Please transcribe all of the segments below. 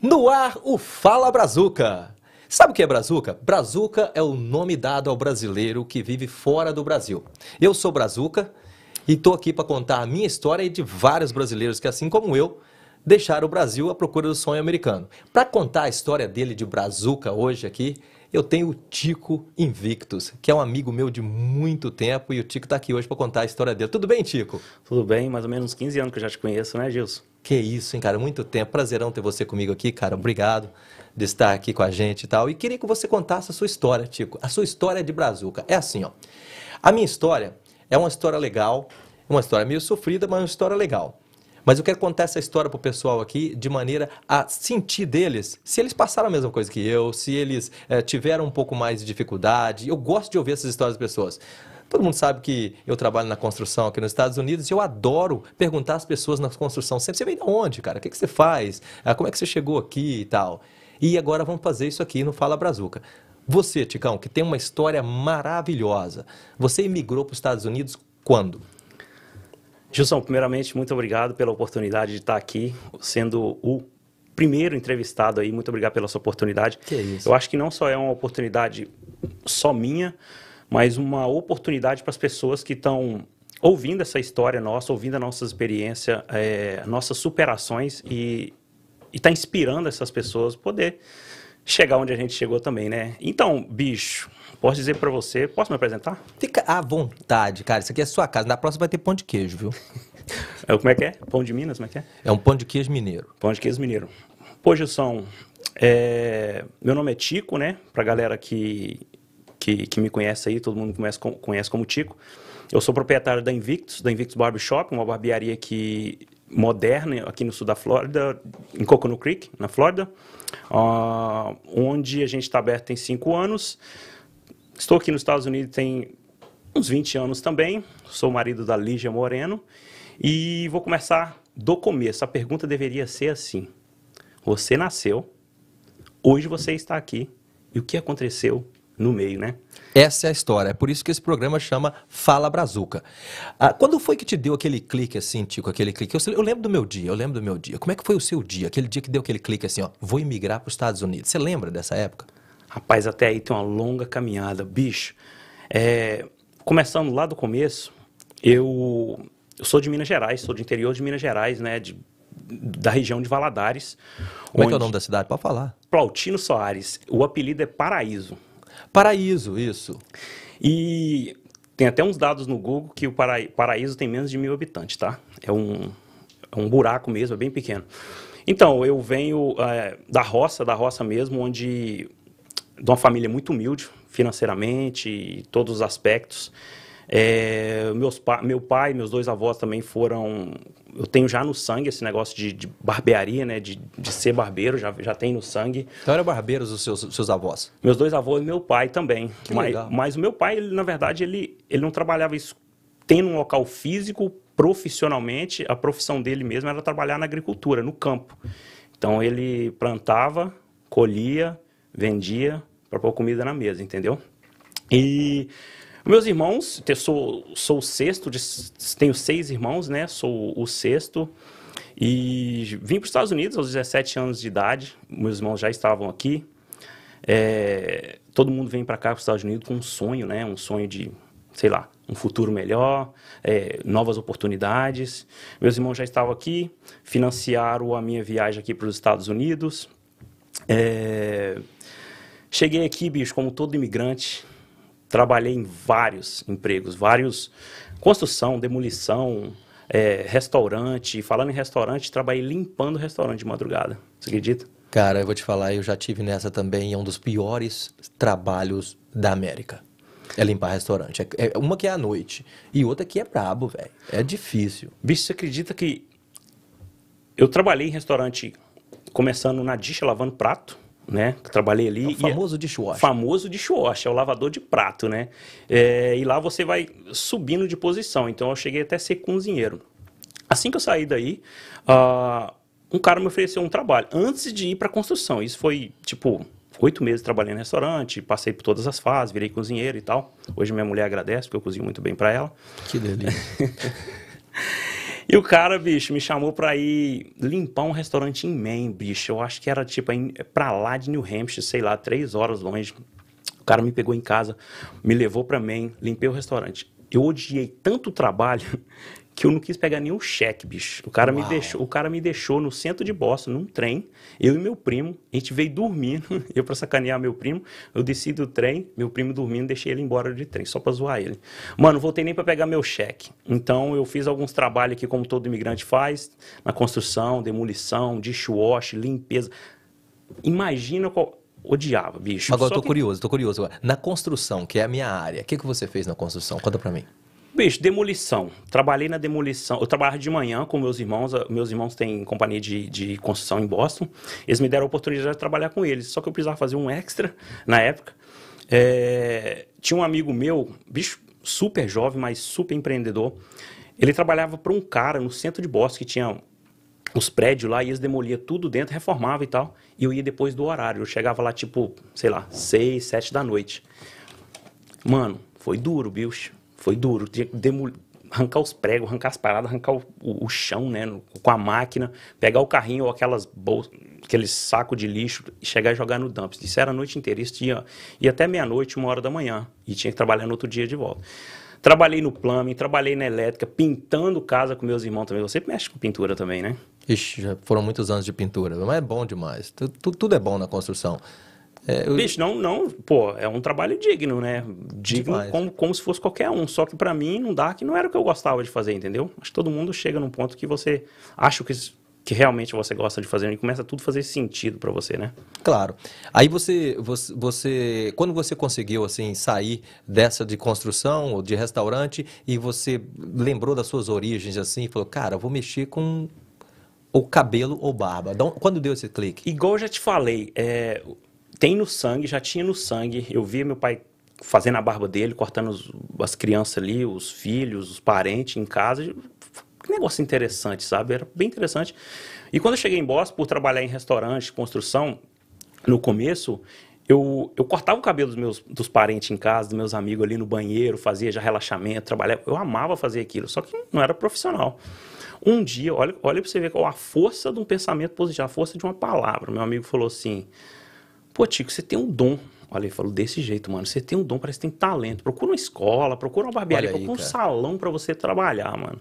No ar, o Fala Brazuca. Sabe o que é Brazuca? Brazuca é o nome dado ao brasileiro que vive fora do Brasil. Eu sou Brazuca e estou aqui para contar a minha história e de vários brasileiros que, assim como eu, deixaram o Brasil à procura do sonho americano. Para contar a história dele de Brazuca hoje aqui, eu tenho o Tico Invictus, que é um amigo meu de muito tempo e o Tico está aqui hoje para contar a história dele. Tudo bem, Tico? Tudo bem, mais ou menos uns 15 anos que eu já te conheço, né, Gilson? Que isso, hein, cara? Muito tempo. Prazerão ter você comigo aqui, cara. Obrigado de estar aqui com a gente e tal. E queria que você contasse a sua história, Tico. A sua história de Brazuca. É assim, ó. A minha história é uma história legal, uma história meio sofrida, mas uma história legal. Mas eu quero contar essa história pro pessoal aqui de maneira a sentir deles se eles passaram a mesma coisa que eu, se eles eh, tiveram um pouco mais de dificuldade. Eu gosto de ouvir essas histórias das pessoas. Todo mundo sabe que eu trabalho na construção aqui nos Estados Unidos e eu adoro perguntar às pessoas na construção sempre, você vem de onde, cara? O que, que você faz? Ah, como é que você chegou aqui e tal? E agora vamos fazer isso aqui no Fala Brazuca. Você, Ticão, que tem uma história maravilhosa, você imigrou para os Estados Unidos quando? Gilson, primeiramente, muito obrigado pela oportunidade de estar aqui, sendo o primeiro entrevistado aí. Muito obrigado pela sua oportunidade. Que isso. Eu acho que não só é uma oportunidade só minha, mas uma oportunidade para as pessoas que estão ouvindo essa história nossa, ouvindo a nossa experiência, é, nossas superações e está inspirando essas pessoas poder chegar onde a gente chegou também, né? Então, bicho, posso dizer para você, posso me apresentar? Fica à vontade, cara. Isso aqui é sua casa. Na próxima vai ter pão de queijo, viu? É, Como é que é? Pão de Minas, como é que é? É um pão de queijo mineiro. Pão de queijo mineiro. Pô, Gilson, é, meu nome é Tico, né? Pra galera que, que, que me conhece aí, todo mundo conhece, como- conhece como Tico. Eu sou proprietário da Invictus, da Invictus Barbershop, uma barbearia aqui moderna aqui no sul da Flórida, em Coconut Creek, na Flórida, ah, onde a gente está aberto tem cinco anos. Estou aqui nos Estados Unidos tem uns 20 anos também. Sou marido da Lígia Moreno. E vou começar do começo. A pergunta deveria ser assim: Você nasceu, hoje você está aqui, e o que aconteceu no meio, né? Essa é a história. É por isso que esse programa chama Fala Brazuca. Ah, quando foi que te deu aquele clique assim, Tico, aquele clique? Eu, eu lembro do meu dia, eu lembro do meu dia. Como é que foi o seu dia? Aquele dia que deu aquele clique assim, ó, vou imigrar para os Estados Unidos. Você lembra dessa época? Rapaz, até aí tem uma longa caminhada. Bicho, é, começando lá do começo, eu, eu sou de Minas Gerais, sou do interior de Minas Gerais, né? de- da região de Valadares. Como é que é o onde- nome da cidade? Pode falar. Plautino Soares. O apelido é Paraíso. Paraíso, isso. E tem até uns dados no Google que o Paraí- Paraíso tem menos de mil habitantes, tá? É um, é um buraco mesmo, é bem pequeno. Então, eu venho é, da roça, da roça mesmo, onde de uma família muito humilde, financeiramente, e todos os aspectos. É, meus pa meu pai, meus dois avós também foram. Eu tenho já no sangue esse negócio de, de barbearia, né? De, de ser barbeiro, já, já tem no sangue. Então eram barbeiros os seus, seus avós. Meus dois avós e meu pai também. Que mas, legal. mas o meu pai, ele, na verdade, ele, ele não trabalhava isso tendo um local físico profissionalmente. A profissão dele mesmo era trabalhar na agricultura, no campo. Então ele plantava, colhia, vendia para pôr comida na mesa, entendeu? E meus irmãos, eu sou, sou o sexto, de, tenho seis irmãos, né? Sou o sexto. E vim para os Estados Unidos aos 17 anos de idade. Meus irmãos já estavam aqui. É, todo mundo vem para cá, para os Estados Unidos, com um sonho, né? Um sonho de, sei lá, um futuro melhor, é, novas oportunidades. Meus irmãos já estavam aqui, financiaram a minha viagem aqui para os Estados Unidos. É, cheguei aqui, bicho, como todo imigrante, trabalhei em vários empregos, vários construção, demolição, é, restaurante. Falando em restaurante, trabalhei limpando restaurante de madrugada. Você acredita? Cara, eu vou te falar, eu já tive nessa também, é um dos piores trabalhos da América. É limpar restaurante. É, é uma que é à noite e outra que é brabo, velho. É difícil. Bicho, você acredita que eu trabalhei em restaurante começando na dicha lavando prato, né? Trabalhei ali. É o e- famoso dishwasher. famoso dishwasher, é o lavador de prato, né? É, e lá você vai subindo de posição. Então eu cheguei até a ser cozinheiro. Assim que eu saí daí, ah, um cara me ofereceu um trabalho antes de ir para construção. Isso foi tipo oito meses trabalhando em restaurante, passei por todas as fases, virei cozinheiro e tal. Hoje minha mulher agradece porque eu cozinho muito bem para ela. Que delícia. E o cara, bicho, me chamou pra ir limpar um restaurante em Maine, bicho. Eu acho que era tipo pra lá de New Hampshire, sei lá, três horas longe. O cara me pegou em casa, me levou pra Maine, limpei o restaurante. Eu odiei tanto o trabalho que eu não quis pegar nenhum cheque, bicho. O cara, me deixou, o cara me deixou no centro de Boston, num trem, eu e meu primo. A gente veio dormindo, eu pra sacanear meu primo. Eu desci do trem, meu primo dormindo, deixei ele embora de trem, só pra zoar ele. Mano, não voltei nem pra pegar meu cheque. Então eu fiz alguns trabalhos aqui, como todo imigrante faz, na construção, demolição, dishwash, limpeza. Imagina qual. Odiava, bicho. Agora eu Só tô que- curioso, tô curioso. Na construção, que é a minha área, o que, que você fez na construção? Conta pra mim. Bicho, demolição. Trabalhei na demolição. Eu trabalhava de manhã com meus irmãos. Ah, Meus irmãos têm companhia de, de construção em Boston. Eles me deram a oportunidade de trabalhar com eles. Só que eu precisava fazer um extra na época. É, Tinha um amigo meu, bicho, super jovem, mas super empreendedor. Ele trabalhava para um cara no centro de Boston que tinha os prédios lá e eles demoliam tudo dentro, reformava e tal. E eu ia depois do horário. Eu chegava lá, tipo, sei lá, seis, sete da noite. Mano, foi duro, bicho. Foi duro. Tinha que demol... arrancar os pregos, arrancar as paradas, arrancar o, o- o chão, né? Com a máquina, pegar o carrinho ou aquelas bolsas, aqueles sacos de lixo e chegar e jogar no dump. Isso era a noite inteira. Isso tinha, ia até meia-noite, uma hora da manhã. E tinha que trabalhar no outro dia de volta. Trabalhei no plumbing, trabalhei na elétrica, pintando casa com meus irmãos também. Você mexe com pintura também, né? Ixi, já foram muitos anos de pintura, mas é bom demais. Tu- tu- tudo é bom na construção. É, eu- Bicho, não, não, pô, é um trabalho digno, né? Digno Demais. como, como se fosse qualquer um. Só que pra mim não dá, que não era o que eu gostava de fazer, entendeu? Acho que todo mundo chega num ponto que você acha que, que realmente você gosta de fazer e começa tudo a fazer sentido pra você, né? Claro. Aí você, você, você, quando você conseguiu assim sair dessa de construção ou de restaurante e você lembrou das suas origens assim, e falou, cara, eu vou mexer com o cabelo ou barba. Quando deu esse clique? Igual eu já te falei, é, tem no sangue, já tinha no sangue. Eu via meu pai fazendo a barba dele, cortando os- as crianças ali, os filhos, os parentes em casa. Que negócio interessante, sabe? Era bem interessante. E quando eu cheguei em Boston, por trabalhar em restaurante, construção, no começo, eu, eu cortava o cabelo dos meus dos parentes em casa, dos meus amigos ali no banheiro, fazia já relaxamento, trabalhava. Eu amava fazer aquilo, só que não era profissional. Um dia, olha, olha pra você ver qual a força de um pensamento positivo, a força de uma palavra. Meu amigo falou assim: Pô, Tico, você tem um dom. Olha, ele falou desse jeito, mano. Você tem um dom, parece que tem talento. Procura uma escola, procura uma barbearia, procura um cara. salão pra você trabalhar, mano.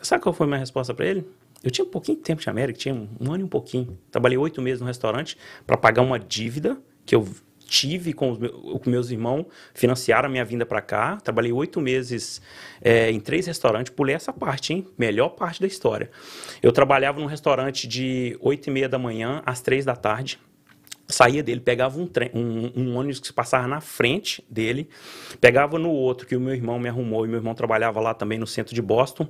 Sabe qual foi a minha resposta pra ele? Eu tinha um pouquinho de tempo de América, tinha um, um ano e um pouquinho. Trabalhei oito meses no restaurante pra pagar uma dívida que eu tive com os meus, com meus irmãos, financiaram a minha vinda pra cá. Trabalhei oito meses é, em três restaurantes, pulei essa parte, hein? Melhor parte da história. Eu trabalhava num restaurante de oito e meia da manhã às três da tarde saía dele, pegava um, trem, um, um ônibus que passava na frente dele, pegava no outro que o meu irmão me arrumou, e meu irmão trabalhava lá também no centro de Boston,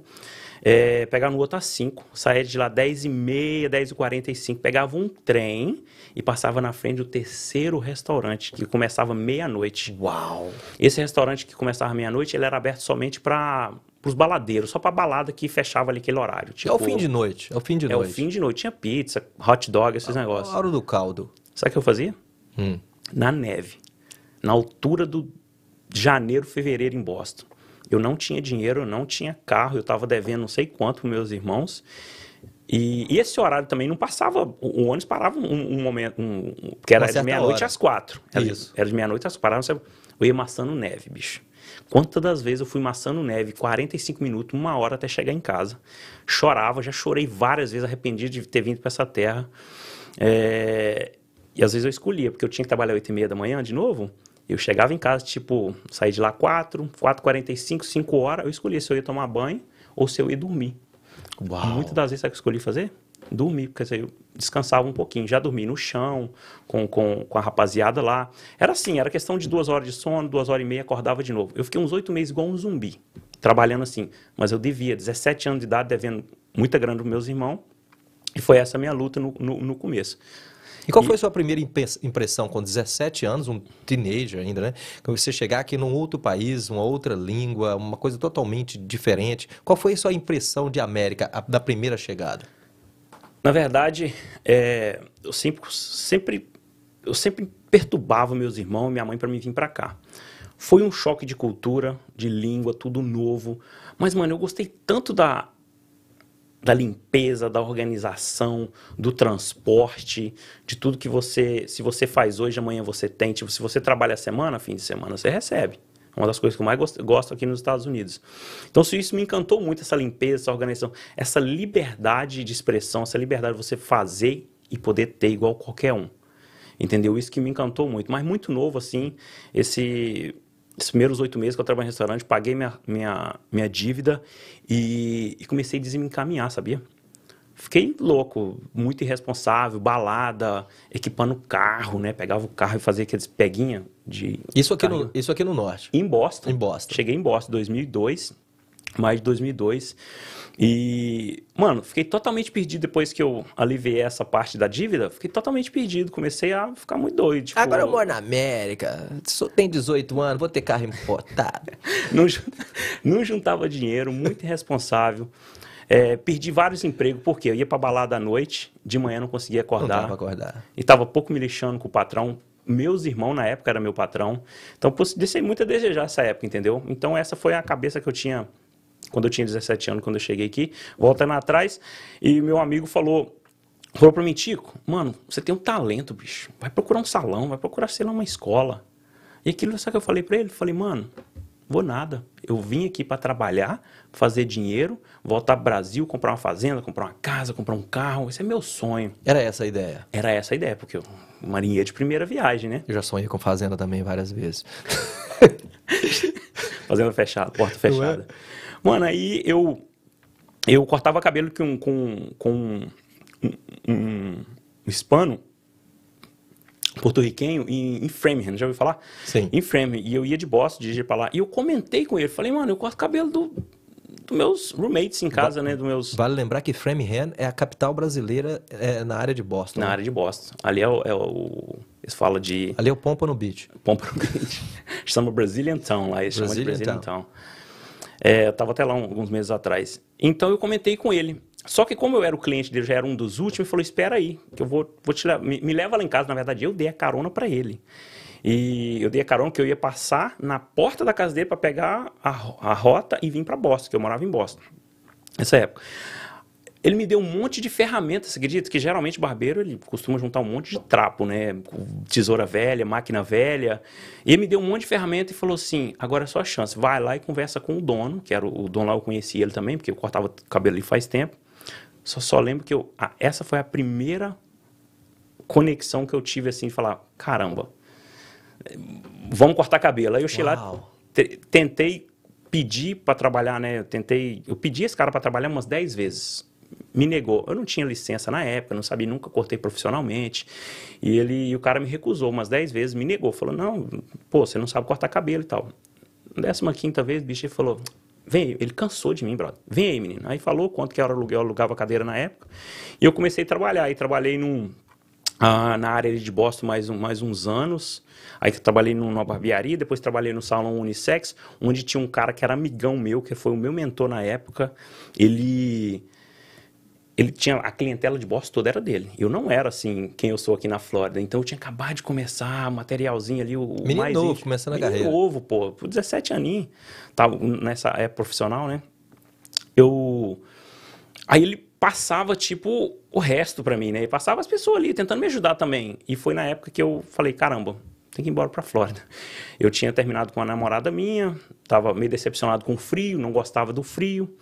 é, pegava no outro às 5, saía de lá 10 e meia, 10 e 45, pegava um trem e passava na frente do terceiro restaurante, que começava meia-noite. Uau! Esse restaurante que começava meia-noite, ele era aberto somente para os baladeiros, só para balada que fechava ali aquele horário. é o tipo, fim de noite, é o fim de É o noite. fim de noite, tinha pizza, hot dog, esses negócios. A hora do caldo. Sabe o que eu fazia? Hum. na neve, na altura do janeiro, fevereiro em Boston. Eu não tinha dinheiro, eu não tinha carro, eu estava devendo não sei quanto para meus irmãos. E, e esse horário também não passava, o, o ônibus parava um, um momento, um, um- que era de meia-noite às quatro. Era, Isso. era de meia-noite às quatro, eu ia maçando neve, bicho. Quantas das vezes eu fui maçando neve, 45 minutos, uma hora até chegar em casa. Chorava, já chorei várias vezes, arrependido de ter vindo para essa terra. É, e às vezes eu escolhia, porque eu tinha que trabalhar 8 e meia da manhã de novo. Eu chegava em casa, tipo, saí de lá 4, 4h45, 5 horas. Eu escolhia se eu ia tomar banho ou se eu ia dormir. Uau! Muitas das vezes, sabe o que eu escolhi fazer? Dormir, porque assim, eu descansava um pouquinho. Já dormi no chão, com, com, com a rapaziada lá. Era assim, era questão de duas horas de sono, duas horas e meia, acordava de novo. Eu fiquei uns oito meses igual um zumbi, trabalhando assim. Mas eu devia, 17 anos de idade, devendo muita grana dos meus irmãos. E foi essa minha luta no, no, no começo. E qual foi a sua primeira impressão com 17 anos, um teenager ainda, né? Quando você chegar aqui num outro país, uma outra língua, uma coisa totalmente diferente. Qual foi a sua impressão de América a- da primeira chegada? Na verdade, é, eu sempre, sempre, eu sempre perturbava meus irmãos e minha mãe para me vir para cá. Foi um choque de cultura, de língua, tudo novo. Mas, mano, eu gostei tanto da, da limpeza, da organização, do transporte, de tudo que você, se você faz hoje, amanhã você tem. Tipo, se você trabalha a semana, fim de semana, você recebe. Uma das coisas que eu mais gosto, gosto aqui nos Estados Unidos. Então, isso me encantou muito, essa limpeza, essa organização, essa liberdade de expressão, essa liberdade de você fazer e poder ter igual qualquer um. Entendeu? Isso que me encantou muito. Mas muito novo, assim, esse os primeiros oito meses que eu trabalhei em restaurante, paguei minha, minha, minha dívida e, e comecei a desencaminhar, sabia? Fiquei louco, muito irresponsável, balada, equipando carro, né? Pegava o carro e fazia aqueles peguinha de... Isso aqui, no, isso aqui no norte? Em Boston. Em Boston. Cheguei em Boston em 2002, mais de 2002. E, mano, fiquei totalmente perdido depois que eu aliviei essa parte da dívida. Fiquei totalmente perdido. Comecei a ficar muito doido. Tipo, Agora eu moro na América, só tem 18 anos, vou ter carro importado. não, não juntava dinheiro, muito irresponsável. É, perdi vários empregos, porque eu ia pra balada à noite, de manhã não conseguia acordar. Não acordar. E tava pouco me lixando com o patrão. Meus irmãos, na época, era meu patrão. Então, deixei muito a desejar essa época, entendeu? Então, essa foi a cabeça que eu tinha quando eu tinha 17 anos, quando eu cheguei aqui, voltando atrás, e meu amigo falou, falou para mim, Tico, mano, você tem um talento, bicho, vai procurar um salão, vai procurar, sei lá, uma escola. E aquilo, sabe o que eu falei para ele? Falei, mano, vou nada. Eu vim aqui para trabalhar, fazer dinheiro, voltar pro Brasil, comprar uma fazenda, comprar uma casa, comprar um carro. Esse é meu sonho. Era essa a ideia? Era essa a ideia, porque eu marinheiro de primeira viagem, né? Eu já sonhei com fazenda também várias vezes. fazenda fechada, porta fechada. Mano, aí eu eu cortava cabelo com, com, com um, um, um hispano porto-riquenho em, em Framingham, já ouviu falar? Sim. Em Framingham. E eu ia de Boston, dirigir pra lá. E eu comentei com ele, falei, mano, eu corto cabelo do, dos meus roommates em casa, Va né? Do meus... Vale lembrar que Framingham é a capital brasileira é, na área de Boston. Na né? área de Boston. Ali é o... É o eles falam de... Ali é o Pompano Beach. Pompano Beach. Chama Brazilian Town lá, eles chamam de Brazilian Brazilian Town. É, eu tava até lá um- alguns meses atrás. Então eu comentei com ele. Só que como eu era o cliente dele, já era um dos últimos, ele falou: espera aí, que eu vou, vou te levar. Me, me leva lá em casa. Na verdade, eu dei a carona para ele. E eu dei a carona que eu ia passar na porta da casa dele para pegar a, a rota e vir para Boston, que eu morava em Boston nessa época. Ele me deu um monte de ferramentas, você acredita? Que geralmente barbeiro ele costuma juntar um monte de trapo, né? Tesoura velha, máquina velha. E ele me deu um monte de ferramenta e falou assim: agora é só a chance, vai lá e conversa com o dono, que era o, o dono lá, eu conheci ele também, porque eu cortava cabelo ali faz tempo. Só, só lembro que eu, ah, essa foi a primeira conexão que eu tive assim, de falar: caramba, vamos cortar cabelo. Aí eu cheguei lá, tentei pedir para trabalhar, né? Eu tentei, eu pedi esse cara para trabalhar umas 10 vezes. Me negou. Eu não tinha licença na época, não sabia, nunca cortei profissionalmente. E ele, e o cara me recusou umas 10 vezes, me negou, falou: "Não, pô, você não sabe cortar cabelo e tal". Décima quinta vez, o bicho falou: Vem ele cansou de mim, brother. Vem aí, menino. Aí falou quanto que era o aluguel, eu alugava cadeira na época. E eu comecei a trabalhar. E trabalhei num, ah, na área de Boston mais, um, mais uns anos. Aí trabalhei num- numa barbearia, depois trabalhei no salão unissex, onde tinha um cara que era amigão meu, que foi o meu mentor na época. Ele ele tinha a clientela de Boston toda era dele. Eu não era assim quem eu sou aqui na Flórida. Então eu tinha acabado de começar, materialzinho ali, o, o Menino mais novo, íntimo. começando a Menino carreira. novo, pô, por 17 aninhos. Tava nessa época profissional, né? Eu Aí ele passava, tipo, o resto pra mim, né? Ele passava as pessoas ali, tentando me ajudar também. E foi na época que eu falei, caramba, tem que ir embora pra Flórida. Eu tinha terminado com uma namorada minha, tava meio decepcionado com o frio, não gostava do frio,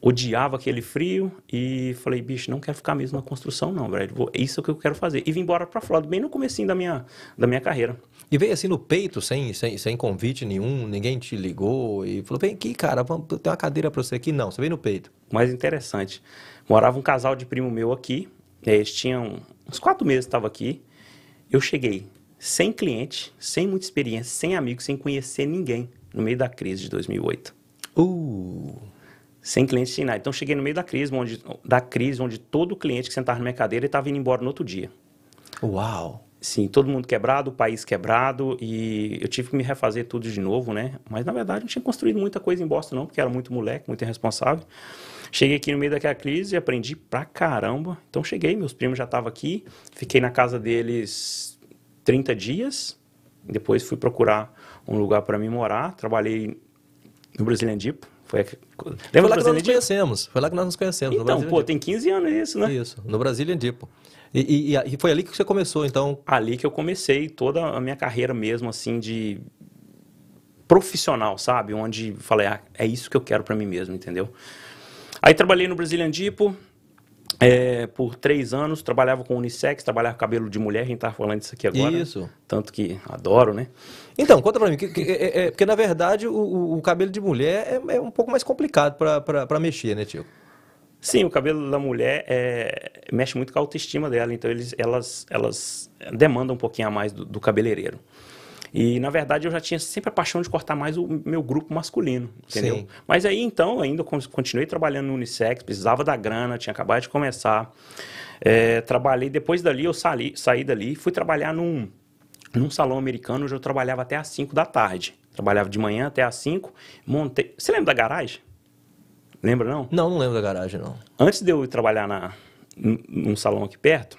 odiava aquele frio e falei, bicho, não quero ficar mesmo na construção não, velho. Vou- Isso é o que eu quero fazer. E vim embora pra Flórida, bem no comecinho da minha, da minha carreira. E veio assim no peito, sem, sem, sem convite nenhum, ninguém te ligou e falou: vem aqui, cara, vamos, tem uma cadeira pra você aqui. Não, você veio no peito. mais interessante. Morava um casal de primo meu aqui. Eles tinham uns quatro meses que estava aqui. Eu cheguei sem cliente, sem muita experiência, sem amigos, sem conhecer ninguém no meio da crise de 2008. Uh, Sem cliente, sem nada. Então cheguei no meio da crise, onde, da crise, onde todo cliente que sentava na minha cadeira estava indo embora no outro dia. uau. Sim, todo mundo quebrado, o país quebrado e eu tive que me refazer tudo de novo, né? Mas na verdade não tinha construído muita coisa em Boston não, porque era muito moleque, muito irresponsável. Cheguei aqui no meio daquela crise e aprendi pra caramba. Então cheguei, meus primos já estavam aqui, fiquei na casa deles 30 dias. Depois fui procurar um lugar para mim morar, trabalhei no Brazilian Depot, Foi, Lembra Foi lá que nós nos conhecemos. Foi lá que nós nos conhecemos. Então, pô, tem 15 anos isso, né? Isso, no Brazilian Depot. E, e, e, foi ali que você começou, então? Ali que eu comecei toda a minha carreira mesmo, assim, de profissional, sabe? Onde falei, ah, é isso que eu quero para mim mesmo, entendeu? Aí trabalhei no Brazilian Depot é, por três anos, trabalhava com unissex, trabalhava com cabelo de mulher, a gente tá falando disso aqui agora. Isso. Tanto que adoro, né? Então, conta pra mim, que, que, é, é, porque na verdade o, o, cabelo de mulher é, é um pouco mais complicado para mexer, né, tio? Sim, o cabelo da mulher é, mexe muito com a autoestima dela, então eles, elas, elas demandam um pouquinho a mais do, do cabeleireiro. E, na verdade, eu já tinha sempre a paixão de cortar mais o meu grupo masculino, entendeu? Sim. Mas aí, então, ainda continuei trabalhando no Unissex, precisava da grana, tinha acabado de começar. É, trabalhei, depois dali, eu saí, saí dali fui trabalhar num, num salão americano, onde eu trabalhava até às 5 da tarde. Trabalhava de manhã até às 5, montei... Você lembra da garagem? Lembra, não? Não, não lembro da garagem, não. Antes de eu ir trabalhar na, num salão aqui perto,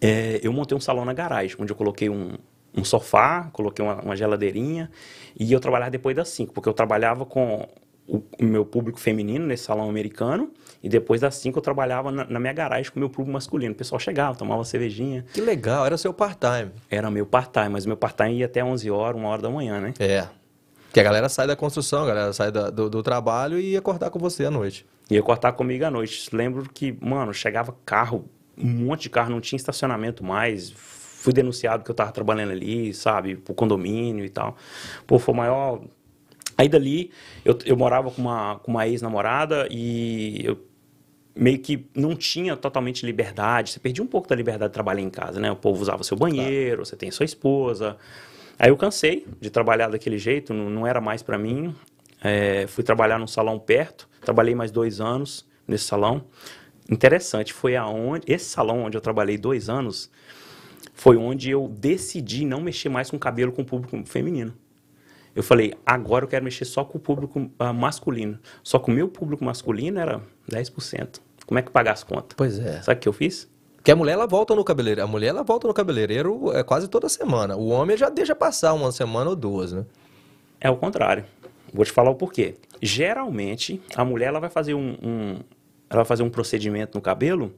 é, eu montei um salão na garagem, onde eu coloquei um, um sofá, coloquei uma, uma, geladeirinha e eu trabalhava depois das 5, porque eu trabalhava com o, o, meu público feminino nesse salão americano e depois das 5 eu trabalhava na, na, minha garagem com o meu público masculino. O pessoal chegava, tomava cervejinha. Que legal, era seu part-time. Era meu part-time, mas meu part-time ia até 11 horas, 1 hora da manhã, né? É. Que a galera sai da construção, a galera sai da, do, do, trabalho e ia cortar com você à noite. Ia cortar comigo à noite. Lembro que, mano, chegava carro, um monte de carro, não tinha estacionamento mais fui denunciado que eu tava trabalhando ali, sabe, pro condomínio e tal. Pô, foi o maior. Aí dali, eu, eu morava com uma, com uma ex-namorada e eu meio que não tinha totalmente liberdade. Você perdia um pouco da liberdade de trabalhar em casa, né? O povo usava seu banheiro, claro. você tem sua esposa. Aí eu cansei de trabalhar daquele jeito, não, não era mais para mim. É, fui trabalhar num salão perto, trabalhei mais dois anos nesse salão. Interessante, foi aonde esse salão onde eu trabalhei dois anos foi onde eu decidi não mexer mais com cabelo com o público feminino. Eu falei, agora eu quero mexer só com o público uh, masculino. Só que o meu público masculino era 10%. Como é que pagar as contas? Pois é. Sabe o que eu fiz? Porque a mulher ela volta no cabeleireiro. A mulher ela volta no cabeleireiro é quase toda semana. O homem já deixa passar uma semana ou duas, né? É o contrário. Vou te falar o porquê. Geralmente, a mulher ela vai fazer um, um ela vai fazer um procedimento no cabelo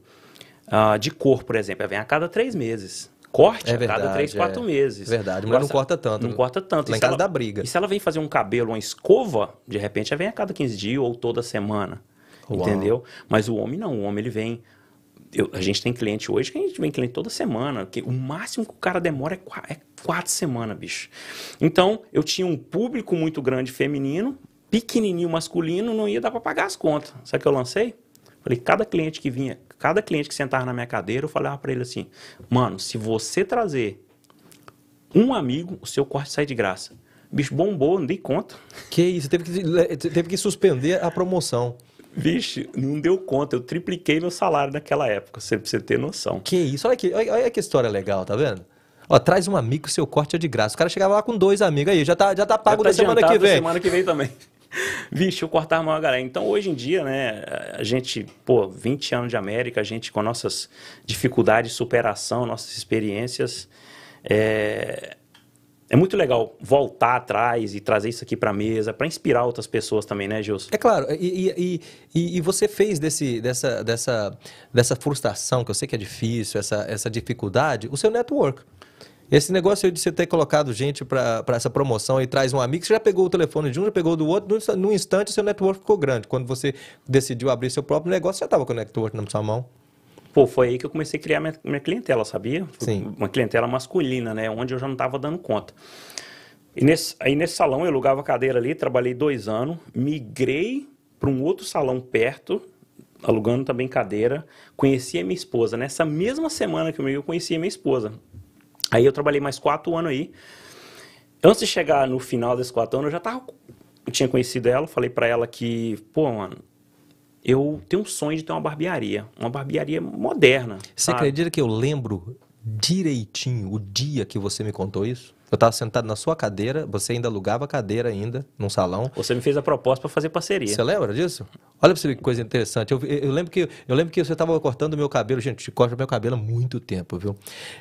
uh, de cor, por exemplo. Ela vem a cada três meses corte é verdade, a cada três, quatro é. meses. Verdade, mas não corta tanto. Não corta tanto. Lá em casa ela, dá briga. E se ela vem fazer um cabelo, uma escova, de repente ela vem a cada 15 dias ou toda semana. Uau. Entendeu? Mas o homem não, o homem ele vem. Eu, a gente tem cliente hoje que a gente vem cliente toda semana. Que o máximo que o cara demora é quatro, é quatro semanas, bicho. Então, eu tinha um público muito grande feminino, pequenininho masculino, não ia dar para pagar as contas. Sabe o que eu lancei? Falei, cada cliente que vinha, cada cliente que sentava na minha cadeira, eu falava para ele assim: mano, se você trazer um amigo, o seu corte sai de graça. Bicho, bombou, não dei conta. Que isso, teve que, teve que suspender a promoção. Vixe, não deu conta. Eu tripliquei meu salário naquela época, pra você ter noção. Que isso, olha que, olha, que história legal, tá vendo? Ó, traz um amigo, seu corte é de graça. O cara chegava lá com dois amigos aí, já tá, já tá pago já tá da semana que vem. semana que vem também. Vixe, eu cortava maior galera. Então, hoje em dia, né, a gente, pô, 20 anos de América, a gente com nossas dificuldades, superação, nossas experiências, é, é muito legal voltar atrás e trazer isso aqui para a mesa, para inspirar outras pessoas também, né, Gilson? É claro, e, e, e, e, você fez desse, dessa, dessa, dessa frustração, que eu sei que é difícil, essa, essa dificuldade, o seu network. Esse negócio de você ter colocado gente para essa promoção e traz um amigo, você já pegou o telefone de um, já pegou do outro, num instante seu network ficou grande. Quando você decidiu abrir seu próprio negócio, você estava com o network na sua mão. Pô, foi aí que eu comecei a criar minha, minha clientela, sabia? Sim. Uma clientela masculina, né? Onde eu já não estava dando conta. E nesse, aí nesse salão eu alugava cadeira ali, trabalhei dois anos, migrei para um outro salão perto, alugando também cadeira, conheci a minha esposa. Nessa mesma semana que eu, eu conheci a minha esposa. Aí eu trabalhei mais quatro anos aí. Antes de chegar no final desses quatro anos, eu já tava, eu tinha conhecido ela, falei para ela que, pô, mano, eu tenho um sonho de ter uma barbearia, uma barbearia moderna. Você sabe? acredita que eu lembro direitinho o dia que você me contou isso? Eu estava sentado na sua cadeira, você ainda alugava cadeira ainda, num salão. Você me fez a proposta para fazer parceria. Você lembra disso? Olha para você ver que coisa interessante. Eu, eu, lembro, que, eu lembro que você estava cortando meu cabelo. Gente, corta meu cabelo há muito tempo, viu?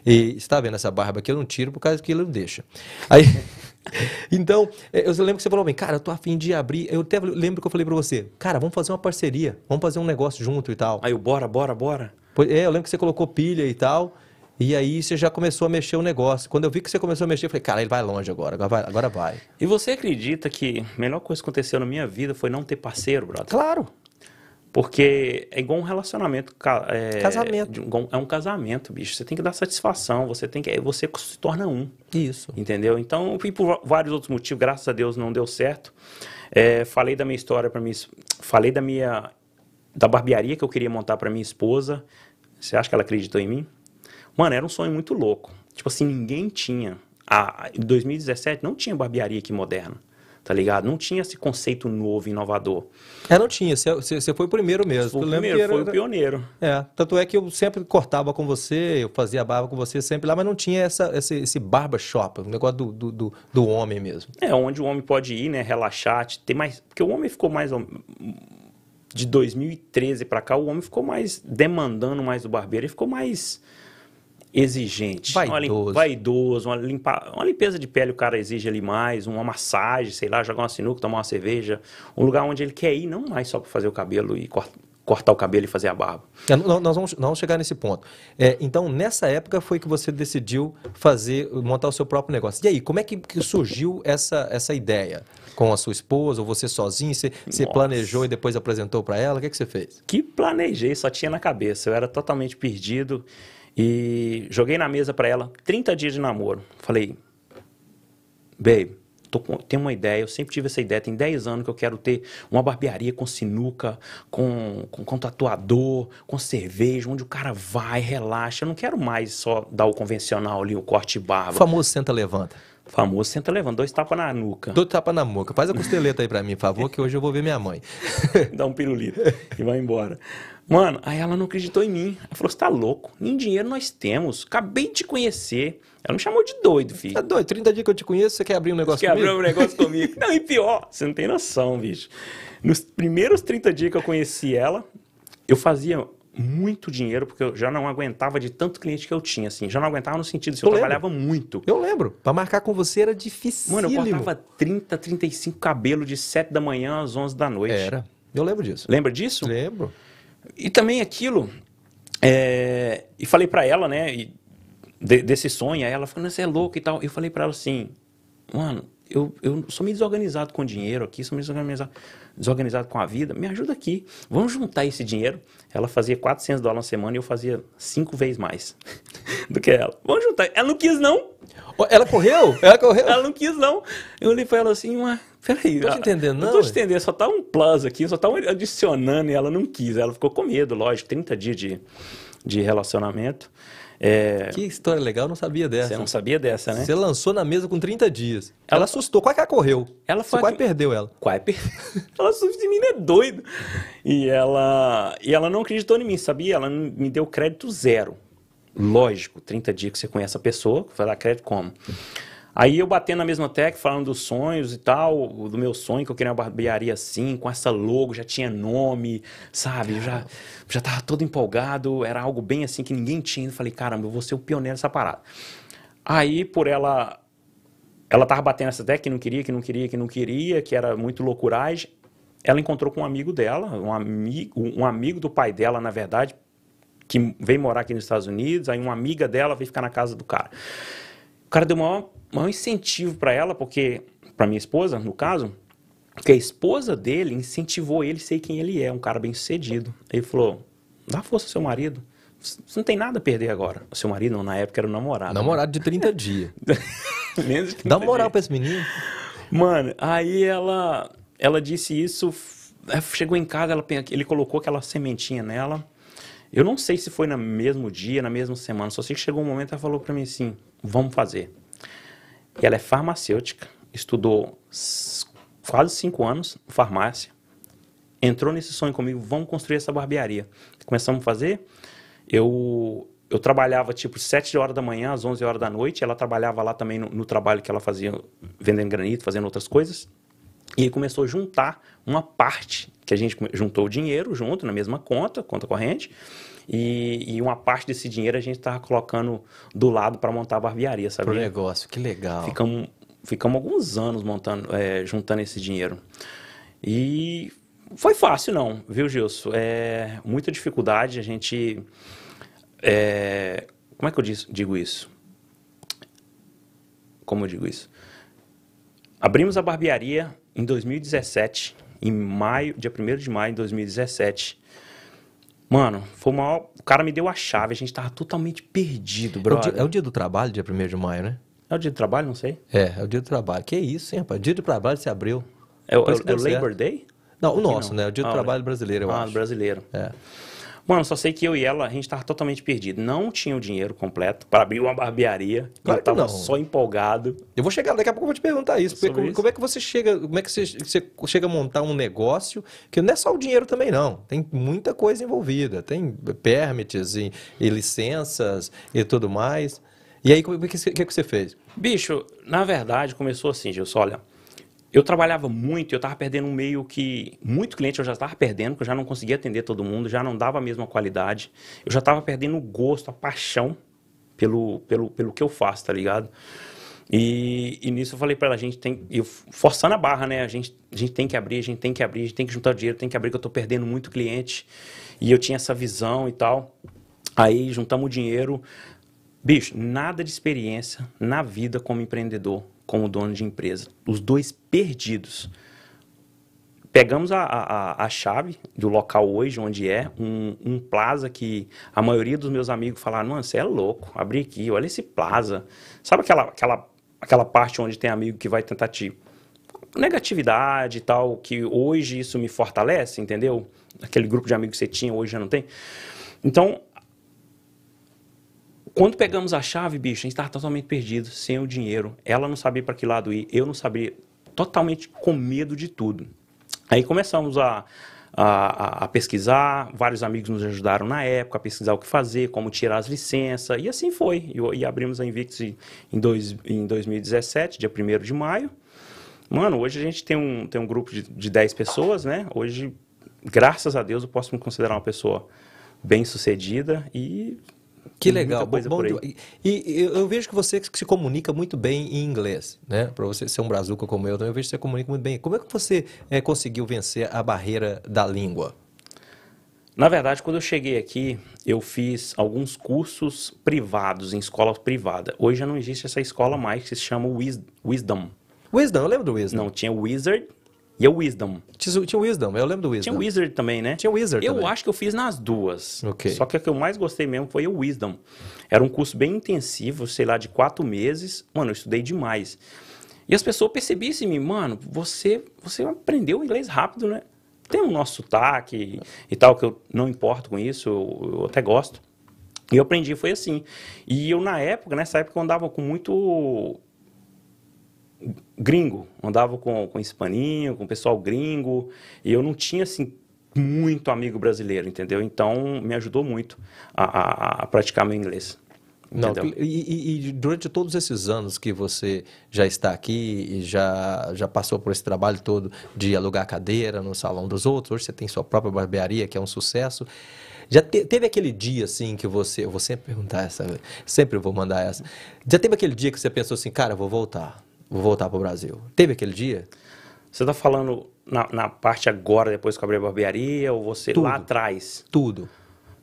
E você está vendo essa barba aqui? Eu não tiro por causa que ele não deixa. Aí... Então, é, eu lembro que você falou bem, cara, eu tô afim de abrir. Eu até lembro que eu falei pra você, cara, vamos fazer uma parceria, vamos fazer um negócio junto e tal. Aí eu, bora, bora, bora. É, eu lembro que você colocou pilha e tal. E aí você já começou a mexer o negócio. Quando eu vi que você começou a mexer, eu falei, cara, ele vai longe agora, agora vai. Agora vai. E você acredita que a melhor coisa que aconteceu na minha vida foi não ter parceiro, brother? Claro. Porque é igual um relacionamento. É, Casamento. É um casamento, bicho. Você tem que dar satisfação, você tem que. Você se torna um. Isso. Entendeu? Então, e por vários outros motivos, graças a Deus não deu certo. É, falei da minha história para es- falei da minha da barbearia que eu queria montar para minha esposa. Você acha que ela acreditou em mim? Mano, era um sonho muito louco. Tipo assim, ninguém tinha. A, em 2017 não tinha barbearia aqui moderna. Tá ligado? Não tinha esse conceito novo, inovador. É, não tinha. Você, foi o primeiro mesmo. Foi o primeiro, era- foi o pioneiro. É, tanto é que eu sempre cortava com você, eu fazia barba com você sempre lá, mas não tinha essa, esse, esse barba shop, o negócio do, do, do, do homem mesmo. É, onde o homem pode ir, né, relaxar, ter mais, porque o homem ficou mais de 2013 pra cá, o homem ficou mais demandando mais do barbeiro, ele ficou mais exigente, Uma lim- Vaidoso. vaidoso, uma, limpa, uma limpeza de pele o cara exige ali mais, uma massagem, sei lá, jogar uma sinuca, tomar uma cerveja, um lugar onde ele quer ir, não mais só pra fazer o cabelo e cort- cortar o cabelo e fazer a barba. É, nó- nós, vamos, nós vamos chegar nesse ponto. É, então, nessa época foi que você decidiu fazer, montar o seu próprio negócio. E aí, como é que, surgiu essa, essa ideia? Com a sua esposa, ou você sozinho? Você, você planejou e depois apresentou para ela? O que, que você fez? que planejei, só tinha na cabeça. Eu era totalmente perdido e joguei na mesa pra ela 30 dias de namoro. Falei, babe, tô com, tenho uma ideia, eu sempre tive essa ideia, tem 10 anos que eu quero ter uma barbearia com sinuca, com, com, com tatuador, com cerveja, onde o cara vai, relaxa. Eu não quero mais só dar o convencional ali, o corte de O barba. famoso senta-levanta. Famoso, senta levando dois tapas na nuca. Dou tapa na boca. Faz a costeleta aí pra mim, por favor, que hoje eu vou ver minha mãe. dá um pirulito e vai embora. Mano, aí ela não acreditou em mim. Ela falou: você tá louco? Nem dinheiro nós temos. Acabei de te conhecer. Ela me chamou de doido, filho. Tá doido? 30 dias que eu te conheço, você quer abrir um negócio Quer abrir comigo? um negócio comigo? Não, e pior, você não tem noção, bicho. Nos primeiros 30 dias que eu conheci ela, eu fazia muito dinheiro, porque eu já não aguentava de tanto cliente que eu tinha, assim. Já não aguentava no sentido de eu, Eu lembro. trabalhava muito. Eu lembro. Pra marcar com você era difícil. Mano, eu cortava 30, 35 cabelos de 7 da manhã às 11 da noite. Era. Eu lembro disso. Lembra disso? Lembro. E também aquilo, é, e falei pra ela, né, e de- desse sonho, aí ela falou, "Não, você é louco e tal. Eu falei pra ela assim, mano, eu, eu sou meio desorganizado com dinheiro aqui, sou meio desorganizado, desorganizado com a vida, me ajuda aqui, vamos juntar esse dinheiro. Ela fazia 400 dólares na semana e eu fazia cinco vezes mais do que ela. Vamos juntar. Ela não quis não, Ela correu? Ela correu? ela não quis não. Eu olhei pra ela assim, mas peraí. Tô te entendendo, Não não, tô te entendendo, só tá um plus aqui, só tá um adicionando e ela não quis. Ela ficou com medo, lógico, 30 dias de, de relacionamento. É, Que história legal, eu não sabia dessa. Você não sabia dessa, né? Você lançou na mesa com 30 dias. Ela, Ela- assustou, quase que ela correu. Ela foi quase aqui- perdeu ela. Quase per- ela soube de mim, é doido. E ela, e ela não acreditou em mim, sabia? Ela me deu crédito zero. Lógico, 30 dias que você conhece a pessoa, vai dar crédito como? Aí eu batendo na mesma tecla, falando dos sonhos e tal, do meu sonho, que eu queria uma barbearia assim, com essa logo, já tinha nome, sabe? Eu já, já tava todo empolgado, era algo bem assim que ninguém tinha. Eu falei, caramba, eu vou ser o pioneiro dessa parada. Aí, por ela ela tava batendo essa tecla que não queria, que não queria, que não queria, que era muito loucuragem. Ela encontrou com um amigo dela, um amigo, um amigo do pai dela, na verdade, que veio morar aqui nos Estados Unidos, aí uma amiga dela veio ficar na casa do cara. O cara deu o maior, maior incentivo para ela, porque para minha esposa, no caso, porque a esposa dele incentivou ele a ser quem ele é, um cara bem sucedido. Ele falou: dá força ao seu marido. Você não tem nada a perder agora. O seu marido, não, na época, era o namorado. Namorado de 30 dias. Menos de Dá 30 moral dias. pra esse menino. Mano, aí ela, ela disse isso, aí chegou em casa, ela, ele colocou aquela sementinha nela. Eu não sei se foi no mesmo dia, na mesma semana, só sei que chegou um momento e ela falou pra mim assim, vamos fazer. E ela é farmacêutica, estudou quase cinco anos farmácia, entrou nesse sonho comigo, vamos construir essa barbearia. Começamos a fazer, eu, eu trabalhava tipo 7 horas da manhã às 11 horas da noite, ela trabalhava lá também no, no trabalho que ela fazia, vendendo granito, fazendo outras coisas. E começou a juntar uma parte, que a gente juntou o dinheiro junto na mesma conta, conta corrente, e, e uma parte desse dinheiro a gente estava colocando do lado para montar a barbearia, Pro sabe? negócio, que legal. Ficamos ficamos alguns anos montando, é, juntando esse dinheiro. E foi fácil, não, viu, Gilson? É, muita dificuldade, a gente. É, como é que eu digo isso? Como eu digo isso? Abrimos a barbearia em 2017, em maio, dia 1 de maio de 2017. Mano, foi o maior. O cara me deu a chave, a gente tava totalmente perdido, É o, dia, é o dia do trabalho, dia 1 de maio, né? É o dia do trabalho? Não sei. É, é o dia do trabalho. Que isso, hein, rapaz? Dia do trabalho se abriu. É, o- é o Labor certo. Day? Não, o nosso, não. né? O dia do Ah, trabalho brasileiro, eu ah, acho. brasileiro. É. Mano, só sei que eu e ela, a gente tava totalmente perdido. Não tinha o dinheiro completo para abrir uma barbearia. Claro eu que tava só empolgado. Eu vou chegar, daqui a pouco eu vou te perguntar isso. porque como, isso? como é que você chega, como é que você, você chega a montar um negócio que não é só o dinheiro também, não. Tem muita coisa envolvida. Tem permits e, e licenças e tudo mais. E aí, é que, o que, que você fez? Bicho, na verdade, começou assim, Gilson. Olha, eu trabalhava muito, eu tava perdendo um meio que. Muito cliente eu já tava perdendo, porque eu já não conseguia atender todo mundo, já não dava a mesma qualidade. Eu já tava perdendo o gosto, a paixão pelo, pelo, pelo que eu faço, tá ligado? E, e nisso eu falei pra ela, a gente tem. Eu forçando a barra, né? A gente, a gente tem que abrir, a gente tem que abrir, a gente tem que juntar dinheiro, tem que abrir, que eu tô perdendo muito cliente. E eu tinha essa visão e tal. Aí juntamos o dinheiro. Bicho, nada de experiência na vida como empreendedor, como dono de empresa. Os dois perdidos. Pegamos a, a, a chave do local hoje, onde é, um, um plaza que a maioria dos meus amigos falaram, mano, você é louco, abri aqui, olha esse plaza. Sabe aquela, aquela, aquela parte onde tem amigo que vai tentar te... Negatividade e tal, que hoje isso me fortalece, entendeu? Aquele grupo de amigos que você tinha, hoje já não tem. Então, quando pegamos a chave, bicho, a gente estava totalmente perdido, sem o dinheiro. Ela não sabia para que lado ir, eu não sabia, totalmente com medo de tudo. Aí começamos a, a, a pesquisar, vários amigos nos ajudaram na época a pesquisar o que fazer, como tirar as licenças, e assim foi. E, e abrimos a Invictus em, dois, em 2017, dia 1 de maio. Mano, hoje a gente tem um, tem um grupo de, de 10 pessoas, né? Hoje, graças a Deus, eu posso me considerar uma pessoa bem sucedida e Que Muita legal. Bom, bom, e, e eu vejo que você se comunica muito bem em inglês, né? Para você ser um brazuca como eu, também eu vejo que você comunica muito bem. Como é que você eh, conseguiu vencer a barreira da língua? Na verdade, quando eu cheguei aqui, eu fiz alguns cursos privados, em escola privada. Hoje já não existe essa escola mais, que se chama Wis- Wisdom. Wisdom, eu lembro do Wisdom. Não, tinha Wizard e a Wisdom. Tinha, tinha o Wisdom, eu lembro do Wisdom. Tinha Wizard também, né? Tinha Wizard Eu também. acho que eu fiz nas duas. Ok. Só que a que eu mais gostei mesmo foi o Wisdom. Era um curso bem intensivo, sei lá, de quatro meses. Mano, eu estudei demais. E as pessoas percebiam assim, em mim, mano, você, você aprendeu inglês rápido, né? Tem o nosso sotaque e, e tal, que eu não importo com isso, eu, eu até gosto. E eu aprendi, foi assim. E eu, na época, nessa época, eu andava com muito gringo. Andava com, com com pessoal gringo. E eu não tinha, assim, muito amigo brasileiro, entendeu? Então, me ajudou muito a, a- a praticar meu inglês. Não, e, e- durante todos esses anos que você já está aqui e já, já passou por esse trabalho todo de alugar cadeira no salão dos outros, hoje você tem sua própria barbearia, que é um sucesso. Já te- teve aquele dia assim que você, eu vou sempre perguntar essa, sempre vou mandar essa. Já teve aquele dia que você pensou assim, cara, eu vou voltar, vou voltar para o Brasil. Teve aquele dia? Você tá falando na, na parte agora, depois que eu abri a barbearia, ou você Tudo. lá atrás? Tudo.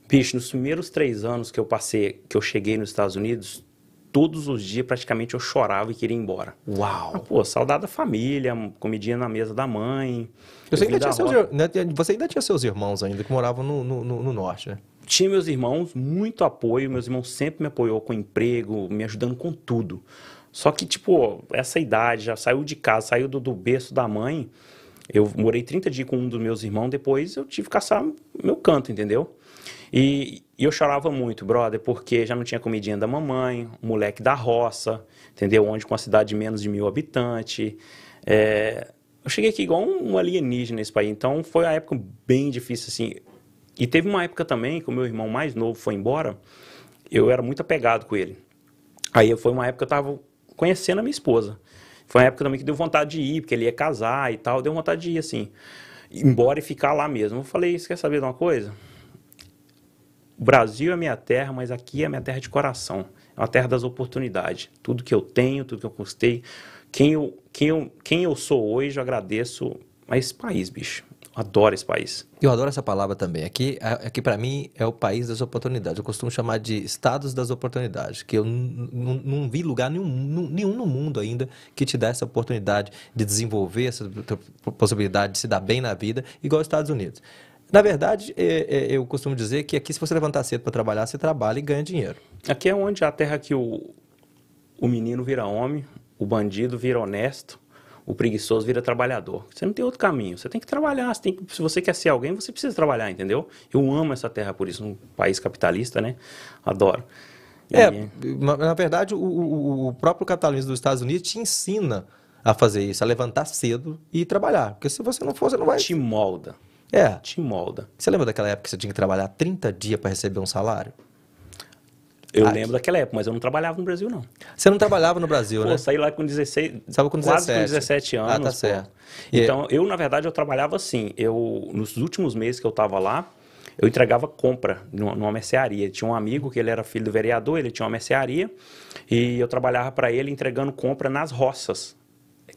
Bicho, nos primeiros três anos que eu passei, que eu cheguei nos Estados Unidos, todos os dias praticamente eu chorava e queria ir embora. Ah, Uau. pô, saudade da família, comidinha na mesa da mãe. Você ainda, da tinha seus, né, você ainda tinha seus irmãos ainda que moravam no, no, no- no norte, né? Tinha meus irmãos, muito apoio. Meus irmãos sempre me apoiou com emprego, me ajudando com tudo. Só que, tipo, essa idade, já saiu de casa, saiu do, do berço da mãe. Eu morei 30 dias com um dos meus irmãos, depois eu tive que caçar meu canto, entendeu? E, e eu chorava muito, brother, porque já não tinha comidinha da mamãe, moleque da roça, entendeu? Onde com uma cidade de menos de mil habitantes. É, eu cheguei aqui igual um alienígena nesse país, então foi uma época bem difícil, assim. E teve uma época também que o meu irmão mais novo foi embora, eu era muito apegado com ele. Aí foi uma época que eu tava conhecendo a minha esposa. Foi uma época também que deu vontade de ir, porque ele ia casar e tal, deu vontade de ir, assim. Embora e ficar lá mesmo. Eu falei, você quer saber de uma coisa? o Brasil é minha terra, mas aqui é minha terra de coração. É uma terra das oportunidades. Tudo que eu tenho, tudo que eu custei, quem eu, quem eu, quem eu sou hoje, eu agradeço a esse país, bicho. Adoro esse país. Eu adoro essa palavra também. Aqui, aqui para mim, é o país das oportunidades. Eu costumo chamar de estados das oportunidades, que eu não vi lugar nenhum, nenhum no mundo ainda que te dê essa oportunidade de desenvolver essa possibilidade de se dar bem na vida, igual os Estados Unidos. Na verdade, é, é, eu costumo dizer que aqui, se você levantar cedo para trabalhar, você trabalha e ganha dinheiro. Aqui é onde a terra que o, o menino vira homem, o bandido vira honesto, o preguiçoso vira trabalhador. Você não tem outro caminho. Você tem que trabalhar. Você tem que, se você quer ser alguém, você precisa trabalhar, entendeu? Eu amo essa terra por isso. Um país capitalista, né? Adoro. é, na verdade, o, o, próprio capitalismo dos Estados Unidos te ensina a fazer isso, a levantar cedo e trabalhar. Porque se você não for, você não vai. Te molda. É. Te molda. Você lembra daquela época que você tinha que trabalhar 30 dias para receber um salário? Eu Aqui. lembro daquela época, mas eu não trabalhava no Brasil, não. Você não trabalhava no Brasil, pô, né? Eu saí lá com 16, Estava com 17. quase com 17 anos. Ah, tá certo. Então, eu, na verdade, eu trabalhava assim. Eu, nos últimos meses que eu estava lá, eu entregava compra numa mercearia. Tinha um amigo que ele era filho do vereador, ele tinha uma mercearia, e eu trabalhava para ele entregando compra nas roças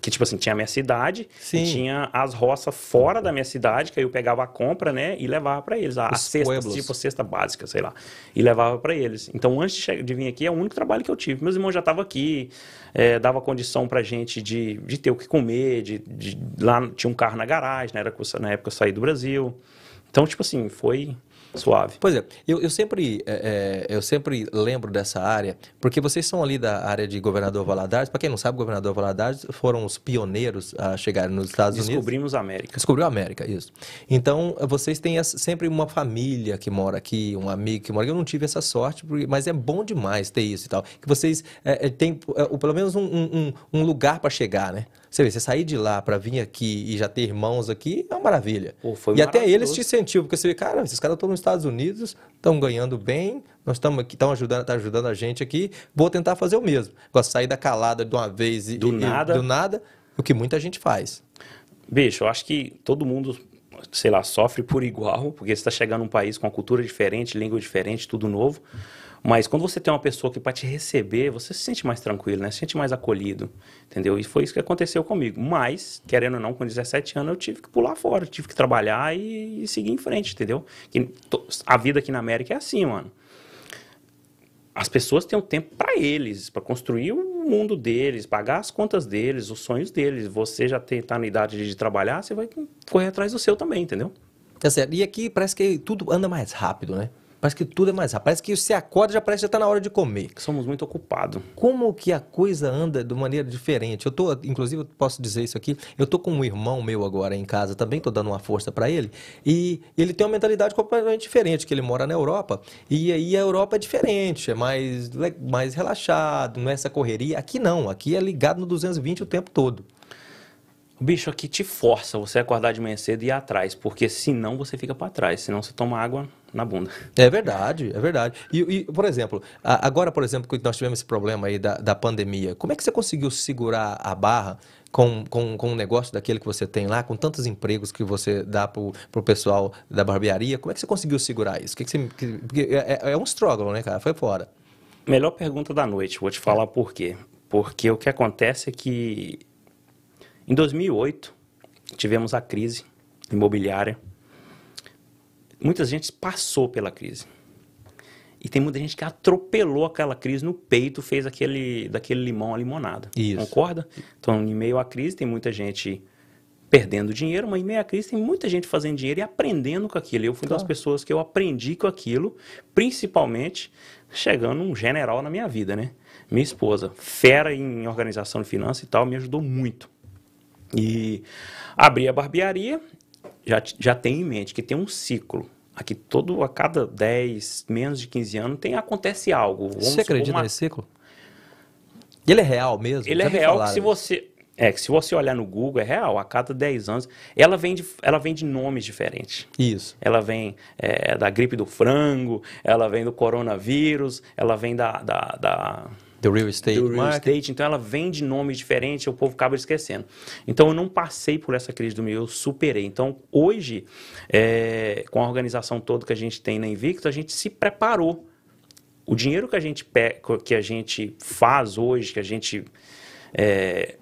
que, tipo assim, tinha a minha cidade Sim. e tinha as roças fora da minha cidade, que aí eu pegava a compra, né, e levava para eles. A, a cesta, tipo, cesta básica, sei lá. E levava para eles. Então, antes de, de, vir aqui, é o único trabalho que eu tive. Meus irmãos já estavam aqui, é, dava condição pra gente de, de ter o que comer, de, de lá tinha um carro na garagem, né, era, na época eu saí do Brasil. Então, tipo assim, foi Suave. Pois é, eu, eu, sempre, é, é, eu sempre lembro dessa área, porque vocês são ali da área de Governador Valadares. Para quem não sabe, Governador Valadares foram os pioneiros a chegarem nos Estados Descobrimos Unidos. Descobrimos a América. Descobriu a América, isso. Então, vocês têm sempre uma família que mora aqui, um amigo que mora aqui. Eu não tive essa sorte, mas é bom demais ter isso e tal. Que vocês é, é têm é, pelo menos um, um, um lugar para chegar, né? Você vê, você sair de lá para vir aqui e já ter irmãos aqui é uma maravilha. Pô, e até eles te incentivam, porque você vê, cara, esses caras estão Estados Unidos, estão ganhando bem, nós estamos aqui, estão ajudando, tá ajudando a gente aqui, vou tentar fazer o mesmo. Gosto de sair da calada de uma vez e do e, nada, do nada, o que muita gente faz. Bicho, eu acho que todo mundo sei lá, sofre por igual, porque você está chegando num país com uma cultura diferente, língua diferente, tudo novo. Mas quando você tem uma pessoa que para te receber, você se sente mais tranquilo, né? Se sente mais acolhido, entendeu? E foi isso que aconteceu comigo. Mas, querendo ou não, com 17 anos eu tive que pular fora, tive que trabalhar e, e seguir em frente, entendeu? Que, a vida aqui na América é assim, mano. As pessoas têm um tempo para eles, para construir o mundo deles, pagar as contas deles, os sonhos deles. Você já está na idade de trabalhar, você vai correr atrás do seu também, entendeu? Tá certo. E aqui parece que tudo anda mais rápido, né? Parece que tudo é mais rápido. Parece que você acorda já parece que já está na hora de comer. Somos muito ocupados. Como que a coisa anda de maneira diferente? Eu tô, inclusive, eu posso dizer isso aqui. Eu tô com um irmão meu agora em casa, também tô dando uma força para ele. E ele tem uma mentalidade completamente diferente, que ele mora na Europa. E aí a Europa é diferente, é mais, mais relaxado, não é essa correria. Aqui não, aqui é ligado no 220 o tempo todo. O bicho aqui te força você a acordar de manhã cedo e ir atrás, porque senão você fica para trás, senão você toma água na bunda. É verdade, é verdade. E, e, por exemplo, agora, por exemplo, que nós tivemos esse problema aí da, da pandemia, como é que você conseguiu segurar a barra com, com, com um negócio daquele que você tem lá, com tantos empregos que você dá pro, pro pessoal da barbearia? Como é que você conseguiu segurar isso? Que que você, que, é, é, é um struggle, né, cara? Foi fora. Melhor pergunta da noite, vou te falar por quê. Porque o que acontece é que em 2008, tivemos a crise imobiliária. Muita gente passou pela crise. E tem muita gente que atropelou aquela crise no peito, fez aquele, daquele limão a limonada. Isso. Concorda? Então, em meio à crise, tem muita gente perdendo dinheiro, mas em meio à crise tem muita gente fazendo dinheiro e aprendendo com aquilo. Eu fui claro. das pessoas que eu aprendi com aquilo, principalmente chegando um general na minha vida, né? Minha esposa, fera em organização de finanças e tal, me ajudou muito. E abrir a barbearia, já, já tem em mente que tem um ciclo. Aqui todo, a cada 10, menos de 15 anos, tem, acontece algo. Vamos você acredita uma... nesse ciclo? Ele é real mesmo? Ele é real que se você... É, que se você olhar no Google, é real, a cada 10 anos, ela vem de, ela vem de nomes diferentes. Isso. Ela vem é, da gripe do frango, ela vem do coronavírus, ela vem da, da, da Do real estate do real market. estate, então ela vem de nome diferente, o povo acaba esquecendo. Então eu não passei por essa crise do meu, eu superei. Então hoje, é, com a organização toda que a gente tem na Invicto, a gente se preparou. O dinheiro que a gente, que a gente faz hoje, que a gente é,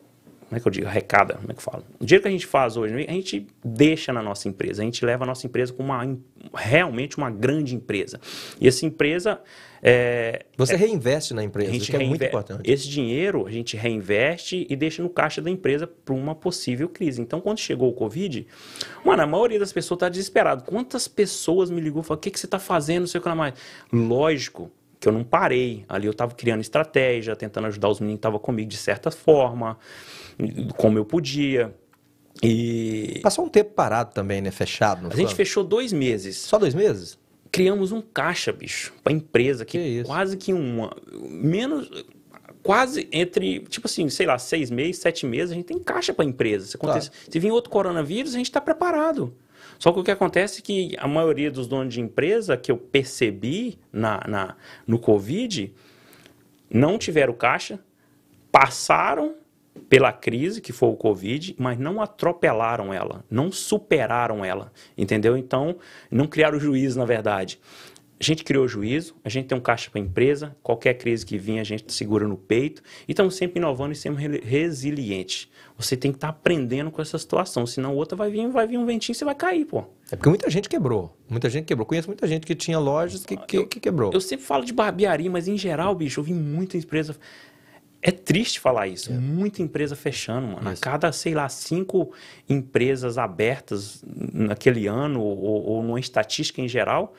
como é que eu digo, arrecada, como é que eu falo? O dinheiro que a gente faz hoje, a gente deixa na nossa empresa, a gente leva a nossa empresa como uma, realmente uma grande empresa. E essa empresa, é, Você reinveste na empresa, isso é muito importante. Esse dinheiro a gente reinveste e deixa no caixa da empresa para uma possível crise. Então, quando chegou o Covid, mano, a maioria das pessoas está desesperada. Quantas pessoas me ligou e falaram, o que, que você está fazendo, não sei o que lá mais. Lógico que eu não parei. Ali eu estava criando estratégia, tentando ajudar os meninos que estavam comigo de certa forma, como eu podia. E Passou um tempo parado também, né? Fechado. A gente fechou dois meses Só dois meses? criamos um caixa, bicho, para empresa que, Que isso? quase que uma menos quase entre tipo assim, sei lá, seis meses, sete meses a gente tem caixa para empresa. Se acontece, se vir outro coronavírus a gente está preparado. Só que o que acontece é que a maioria dos donos de empresa que eu percebi na, na no Covid não tiveram caixa, passaram pela crise que foi o Covid, mas não atropelaram ela, não superaram ela, entendeu? Então, não criaram juízo, na verdade. A gente criou juízo, a gente tem um caixa para a empresa, qualquer crise que vinha a gente segura no peito e estamos sempre inovando e sempre re- resiliente. Você tem que estar aprendendo com essa situação, senão outra vai vir, vai vir um ventinho e você vai cair, pô. É porque muita gente quebrou. Muita gente quebrou. Conheço muita gente que tinha lojas que, que, que quebrou. Eu sempre falo de barbearia, mas em geral, bicho, eu vi muita empresa. É triste falar isso. Muita empresa fechando, mano. A Isso. cada, sei lá, cinco empresas abertas naquele ano, ou, ou numa estatística em geral,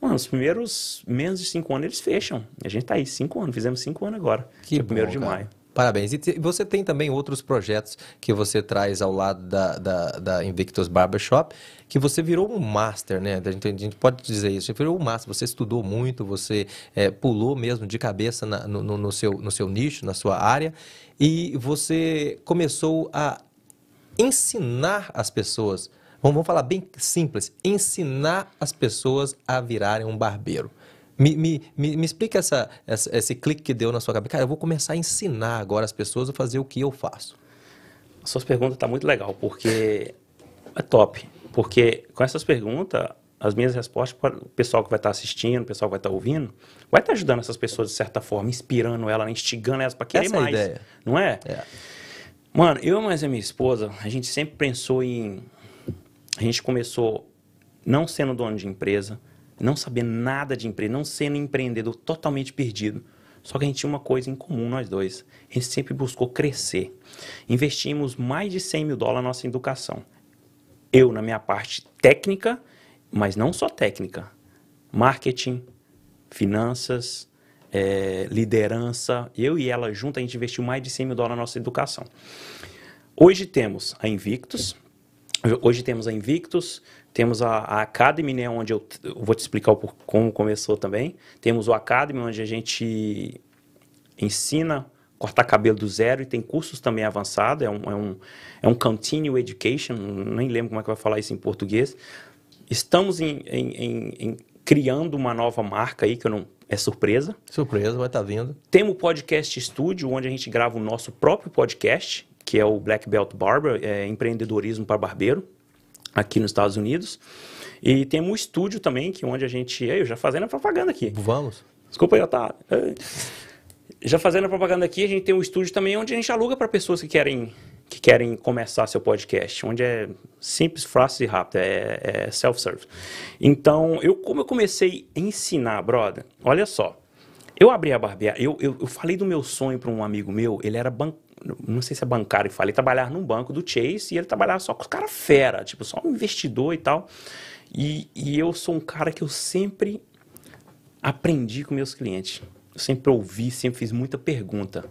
mano, os primeiros menos de cinco anos eles fecham. A gente tá aí, cinco anos, fizemos cinco anos agora. Que Dia primeiro bom, de cara. maio. Parabéns. E você tem também outros projetos que você traz ao lado da, da, da Invictus Barbershop, que você virou um master, né? A gente, a gente pode dizer isso. Você virou um master. Você estudou muito, você eh, pulou mesmo de cabeça na- no- no seu, no seu nicho, na sua área, e você começou a ensinar as pessoas. Vamos, vamos falar bem simples: ensinar as pessoas a virarem um barbeiro. Me, me, me, me explica essa, essa- esse clique que deu na sua cabeça. Cara, eu vou começar a ensinar agora as pessoas a fazer o que eu faço. A sua pergunta tá muito legal, porque é top. Porque com essas perguntas, as minhas respostas para o pessoal que vai estar assistindo, o pessoal que vai estar ouvindo, vai estar ajudando essas pessoas de certa forma, inspirando elas, instigando elas para querer Essa é mais. ideia. Não é? É. Mano, eu mais a minha esposa, a gente sempre pensou em. A gente começou não sendo dono de empresa, não sabendo nada de empresa, não sendo empreendedor, totalmente perdido. Só que a gente tinha uma coisa em comum, nós dois. A gente sempre buscou crescer. Investimos mais de 100 mil dólares na nossa educação. Eu, na minha parte técnica, mas não só técnica. Marketing, finanças, eh, liderança. Eu e ela junto, a gente investiu mais de 100 mil dólares na nossa educação. Hoje temos a Invictus. Hoje temos a Invictus, temos a, a Academy, né, onde eu, eu vou te explicar como começou também. Temos o Academy, onde a gente ensina cortar cabelo do zero e tem cursos também avançados. É um, é um, é um Continue Education, nem lembro como é que vai falar isso em português. Estamos em, em- em- em criando uma nova marca aí, que eu não, é surpresa. Surpresa, vai estar vindo. Temos o Podcast Studio, onde a gente grava o nosso próprio podcast, que é o Black Belt Barber, é, empreendedorismo para barbeiro, aqui nos Estados Unidos. E temos o estúdio também, que onde a gente... Eu já fazendo a propaganda aqui. Vamos. Desculpa aí, Otávio. É. Já fazendo a propaganda aqui, a gente tem um estúdio também onde a gente aluga para pessoas que querem, que querem começar seu podcast, onde é simples, fácil e rápido, é, é self-service. Então, eu, como eu comecei a ensinar, brother, olha só, eu abri a barbearia, eu, eu, eu falei do meu sonho para um amigo meu, ele era ban... não sei se é bancário, falei, trabalhar num banco do Chase e ele trabalhava só com os caras fera, tipo, só um investidor e tal. E, e eu sou um cara que eu sempre aprendi com meus clientes. Eu sempre ouvi, sempre fiz muita pergunta.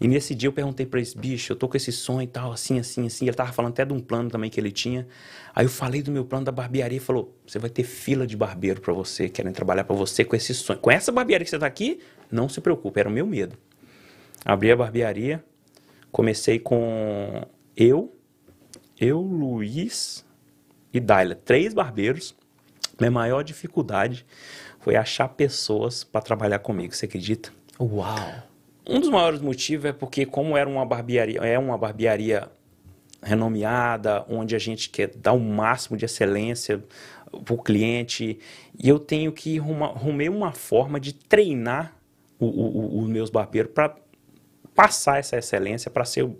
E nesse dia eu perguntei para esse bicho, eu tô com esse sonho e tal, assim, assim, assim. Ele tava falando até de um plano também que ele tinha. Aí eu falei do meu plano da barbearia e falou: "Você vai ter fila de barbeiro para você, querem trabalhar para você com esse sonho. Com essa barbearia que você tá aqui, não se preocupe, era o meu medo." Abri a barbearia, comecei com eu, eu, Luiz e Daila, três barbeiros. Minha maior dificuldade foi achar pessoas para trabalhar comigo, você acredita? Uau. Um dos maiores motivos é porque, como era uma barbearia, é uma barbearia renomeada, onde a gente quer dar o máximo de excelência para o cliente, e eu tenho que arrumar uma forma de treinar os meus barbeiros para passar essa excelência, para ser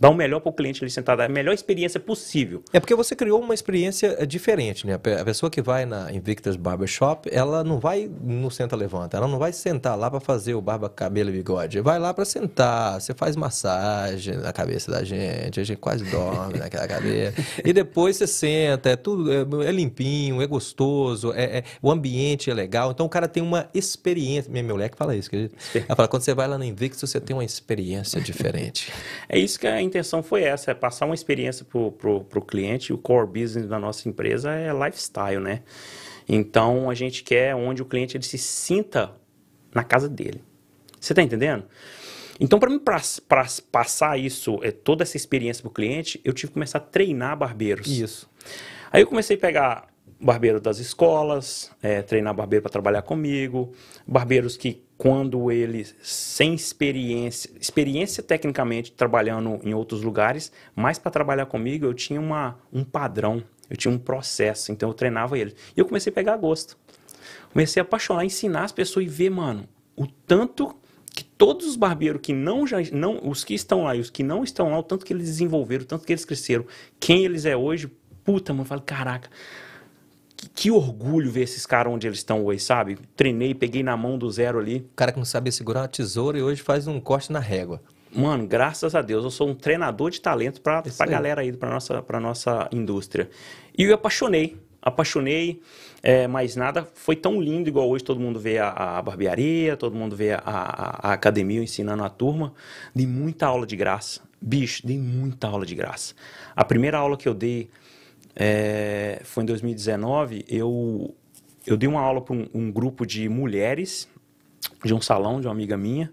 dar o melhor para o cliente ali sentado, a melhor experiência possível. É porque você criou uma experiência eh, diferente, né? A pessoa que vai na Invictus Barbershop, ela não vai no senta levanta, ela não vai sentar lá para fazer o barba, cabelo e bigode. Vai lá para sentar, você faz massagem na cabeça da gente, a gente quase dorme naquela cadeira. E depois você senta, é tudo é, é limpinho, é gostoso, é, é, o ambiente é legal. Então o cara tem uma experiência. Minha moleque fala isso, que ela fala quando você vai lá na Invictus, você tem uma experiência diferente. é isso que é a intenção foi essa, é passar uma experiência para o cliente. O core business da nossa empresa é lifestyle, né? Então, a gente quer onde o cliente ele se sinta na casa dele. Você está entendendo? Então, para mim pra, pra passar isso, é, toda essa experiência para o cliente, eu tive que começar a treinar barbeiros. Isso. Aí eu comecei a pegar barbeiro das escolas, é, treinar barbeiro para trabalhar comigo, barbeiros que quando ele sem experiência, experiência tecnicamente trabalhando em outros lugares, mas para trabalhar comigo eu tinha uma, um padrão, eu tinha um processo, então eu treinava ele. E eu comecei a pegar gosto. Comecei a apaixonar, ensinar as pessoas e ver, mano, o tanto que todos os barbeiros que não já não os que estão lá e os que não estão lá, o tanto que eles desenvolveram, o tanto que eles cresceram, quem eles é hoje, puta, mano, eu falo, caraca, que orgulho ver esses caras onde eles estão hoje, sabe? Treinei, peguei na mão do zero ali. O cara que não sabia segurar uma tesoura e hoje faz um corte na régua. Mano, graças a Deus, eu sou um treinador de talento para a galera aí, para nossa, pra nossa indústria. E eu apaixonei, apaixonei, é, mas nada foi tão lindo igual hoje todo mundo vê a, a barbearia, todo mundo vê a, a, a academia ensinando a turma. Dei muita aula de graça. Bicho, dei muita aula de graça. A primeira aula que eu dei é, foi em 2019, eu, eu dei uma aula para um, um, grupo de mulheres de um salão de uma amiga minha.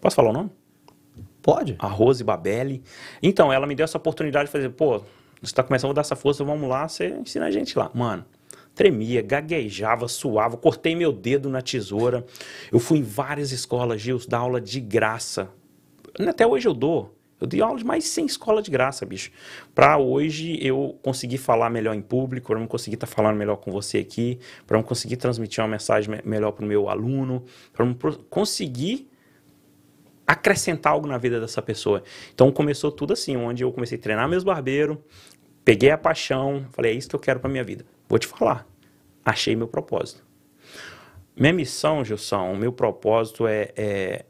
Posso falar o nome? Pode. A Rose Babelli. Então, ela me deu essa oportunidade de fazer, pô, você está começando a dar essa força, vamos lá, você ensina a gente lá. Mano, tremia, gaguejava, suava, cortei meu dedo na tesoura. Eu fui em várias escolas, Gils, dar aula de graça. Até hoje eu dou. Eu dei aula de mais 100 escola de graça, bicho. Para hoje eu conseguir falar melhor em público, para eu conseguir estar tá falando melhor com você aqui, para eu conseguir transmitir uma mensagem me melhor para o meu aluno, para eu conseguir acrescentar algo na vida dessa pessoa. Então começou tudo assim, onde eu comecei a treinar meus barbeiros, peguei a paixão, falei, é isso que eu quero para minha vida. Vou te falar, achei meu propósito. Minha missão, Gilson, meu propósito é, é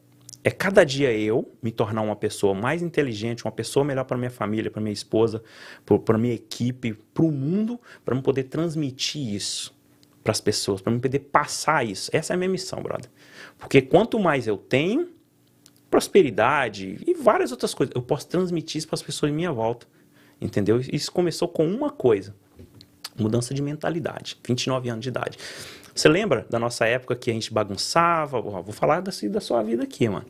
é cada dia eu me tornar uma pessoa mais inteligente, uma pessoa melhor para minha família, para minha esposa, para minha equipe, para o mundo, para eu poder transmitir isso para as pessoas, para eu poder passar isso. Essa é a minha missão, brother. Porque quanto mais eu tenho, prosperidade e várias outras coisas, eu posso transmitir isso para as pessoas em minha volta. Entendeu? Isso começou com uma coisa: mudança de mentalidade. 29 anos de idade. Você lembra da nossa época que a gente bagunçava? Vou falar da, da sua vida aqui, mano.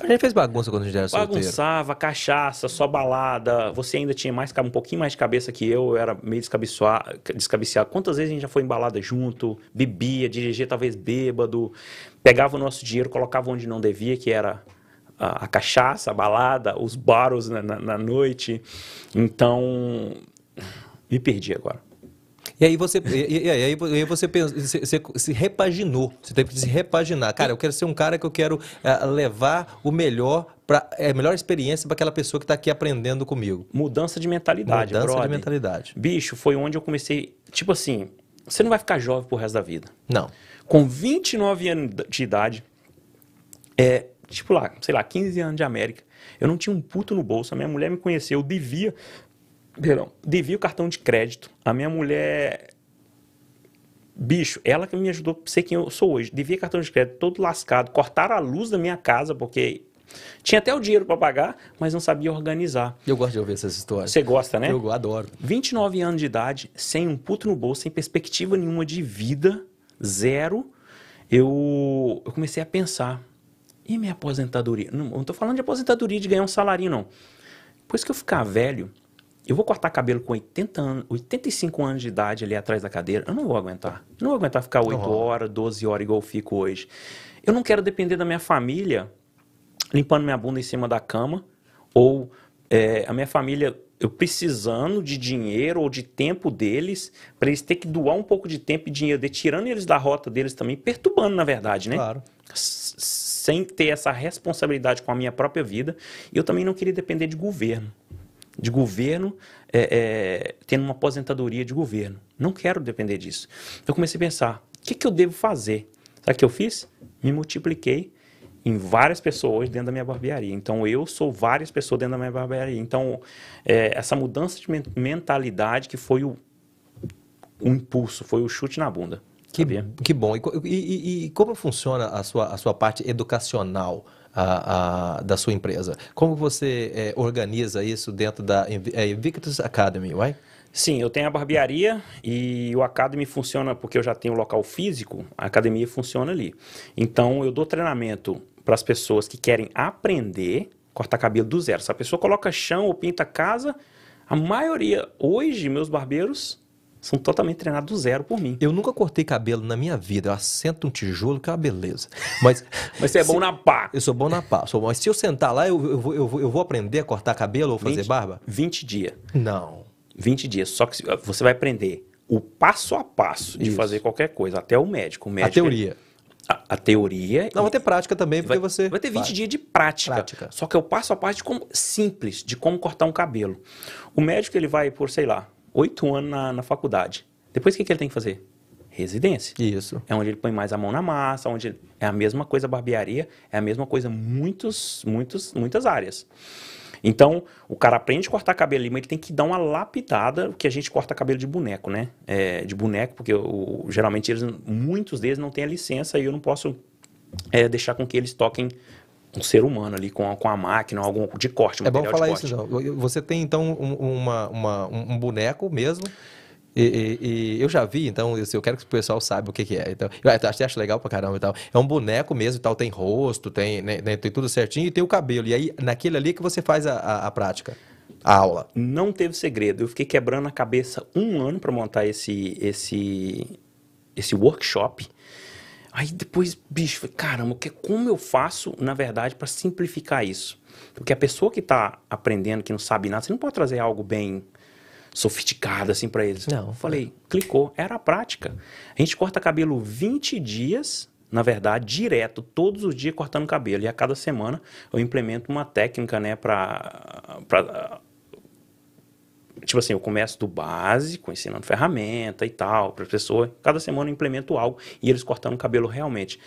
A gente fez bagunça quando a gente era solteiro. Bagunçava, cachaça, só balada. Você ainda tinha mais, um pouquinho mais de cabeça que eu. Eu era meio descabiciado. Quantas vezes a gente já foi em balada junto? Bebia, dirigia talvez bêbado. Pegava o nosso dinheiro, colocava onde não devia, que era a, a cachaça, a balada, os baros na, na, na noite. Então, me perdi agora. E aí você, e, e, aí, e aí você, pensa, você, você, se repaginou. Você teve que se repaginar. Cara, eu quero ser um cara que eu quero uh, levar o melhor para é a melhor experiência para aquela pessoa que está aqui aprendendo comigo. Mudança de mentalidade, Mudança brother. de mentalidade. Bicho, foi onde eu comecei, tipo assim, você não vai ficar jovem pro resto da vida. Não. Com 29 anos de idade, é, tipo lá, sei lá, 15 anos de América, eu não tinha um puto no bolso, a minha mulher me conheceu, eu devia Perdão, devia o cartão de crédito. A minha mulher. Bicho, ela que me ajudou a ser quem eu sou hoje. Devia cartão de crédito todo lascado. Cortaram a luz da minha casa, porque tinha até o dinheiro para pagar, mas não sabia organizar. Eu gosto de ouvir essas histórias. Você gosta, né? Eu adoro. 29 anos de idade, sem um puto no bolso, sem perspectiva nenhuma de vida, zero. Eu, eu comecei a pensar. E minha aposentadoria? Não, não tô falando de aposentadoria de ganhar um salário, não. Depois que eu ficar velho, eu vou cortar cabelo com 80 anos, 85 anos de idade ali atrás da cadeira. Eu não vou aguentar. Eu não vou aguentar ficar 8 uhum. horas, 12 horas igual eu fico hoje. Eu não quero depender da minha família limpando minha bunda em cima da cama, ou é, a minha família eu precisando de dinheiro ou de tempo deles, para eles ter que doar um pouco de tempo e dinheiro, de, tirando eles da rota deles também, perturbando, na verdade, né? Claro. Sem ter essa responsabilidade com a minha própria vida. E eu também não queria depender de governo. De governo, é, é, tendo uma aposentadoria de governo. Não quero depender disso. Eu comecei a pensar, o que, que eu devo fazer? Sabe o que eu fiz? Me multipliquei em várias pessoas dentro da minha barbearia. Então, eu sou várias pessoas dentro da minha barbearia. Então, é, essa mudança de mentalidade que foi o, o impulso, foi o chute na bunda. Que, que bom. E, e, e, como funciona a sua, a sua parte educacional a, a, da sua empresa? Como você é, organiza isso dentro da é, Invictus Academy, right? Sim, eu tenho a barbearia e o Academy funciona porque eu já tenho o local físico, a academia funciona ali. Então eu dou treinamento para as pessoas que querem aprender cortar cabelo do zero. Se a pessoa coloca chão ou pinta casa, a maioria, hoje, meus barbeiros são totalmente treinados do zero por mim. Eu nunca cortei cabelo na minha vida. Eu assento um tijolo, que é uma beleza. Mas, mas você é bom na pá. Eu sou bom na pá. Sou bom. Mas se eu sentar lá, eu, eu, vou, eu, eu vou aprender a cortar cabelo ou fazer 20, barba? 20 dias. Não. 20 dias. Só que você vai aprender o passo a passo de Isso. fazer qualquer coisa, até o médico. O médico a teoria. A, a, teoria. Não, vai ter prática também, porque vai, você. Vai ter 20 vai. dias de prática, prática. Só que é o passo a passo de como, simples de como cortar um cabelo. O médico ele vai por, sei lá, oito anos na, na faculdade. Depois o que, que ele tem que fazer? Residência. Isso. É onde ele põe mais a mão na massa, onde ele... é a mesma coisa barbearia, é a mesma coisa muitos, muitos, muitas áreas. Então, o cara aprende a cortar cabelo ali, mas ele tem que dar uma lapidada, que a gente corta cabelo de boneco, né? É, de boneco, porque o, geralmente eles, muitos deles não têm a licença e eu não posso é, deixar com que eles toquem um ser humano ali com a, com a máquina, algum de corte. É bom falar isso, não. Você tem então um, uma, uma, um boneco mesmo e, e, e, eu já vi, então eu quero que o pessoal saiba o que, que é. Então, eu acho, acho legal pra caramba e tal. É um boneco mesmo e tal, tem rosto, tem, né, né, tem tudo certinho e tem o cabelo. E aí, naquele ali que você faz a, a, a prática. A aula. Não teve segredo. Eu fiquei quebrando a cabeça um ano para montar esse, esse, esse workshop. Aí depois, bicho, falei, caramba, que, como eu faço, na verdade, para simplificar isso? Porque a pessoa que está aprendendo, que não sabe nada, você não pode trazer algo bem sofisticada assim para eles. Não. Falei, clicou, era a prática. A gente corta cabelo 20 dias, na verdade, direto, todos os dias cortando cabelo. E a cada semana eu implemento uma técnica, né, para tipo assim, eu começo do básico, ensinando ferramenta e tal, para pessoa. Cada semana eu implemento algo e eles cortando o cabelo realmente.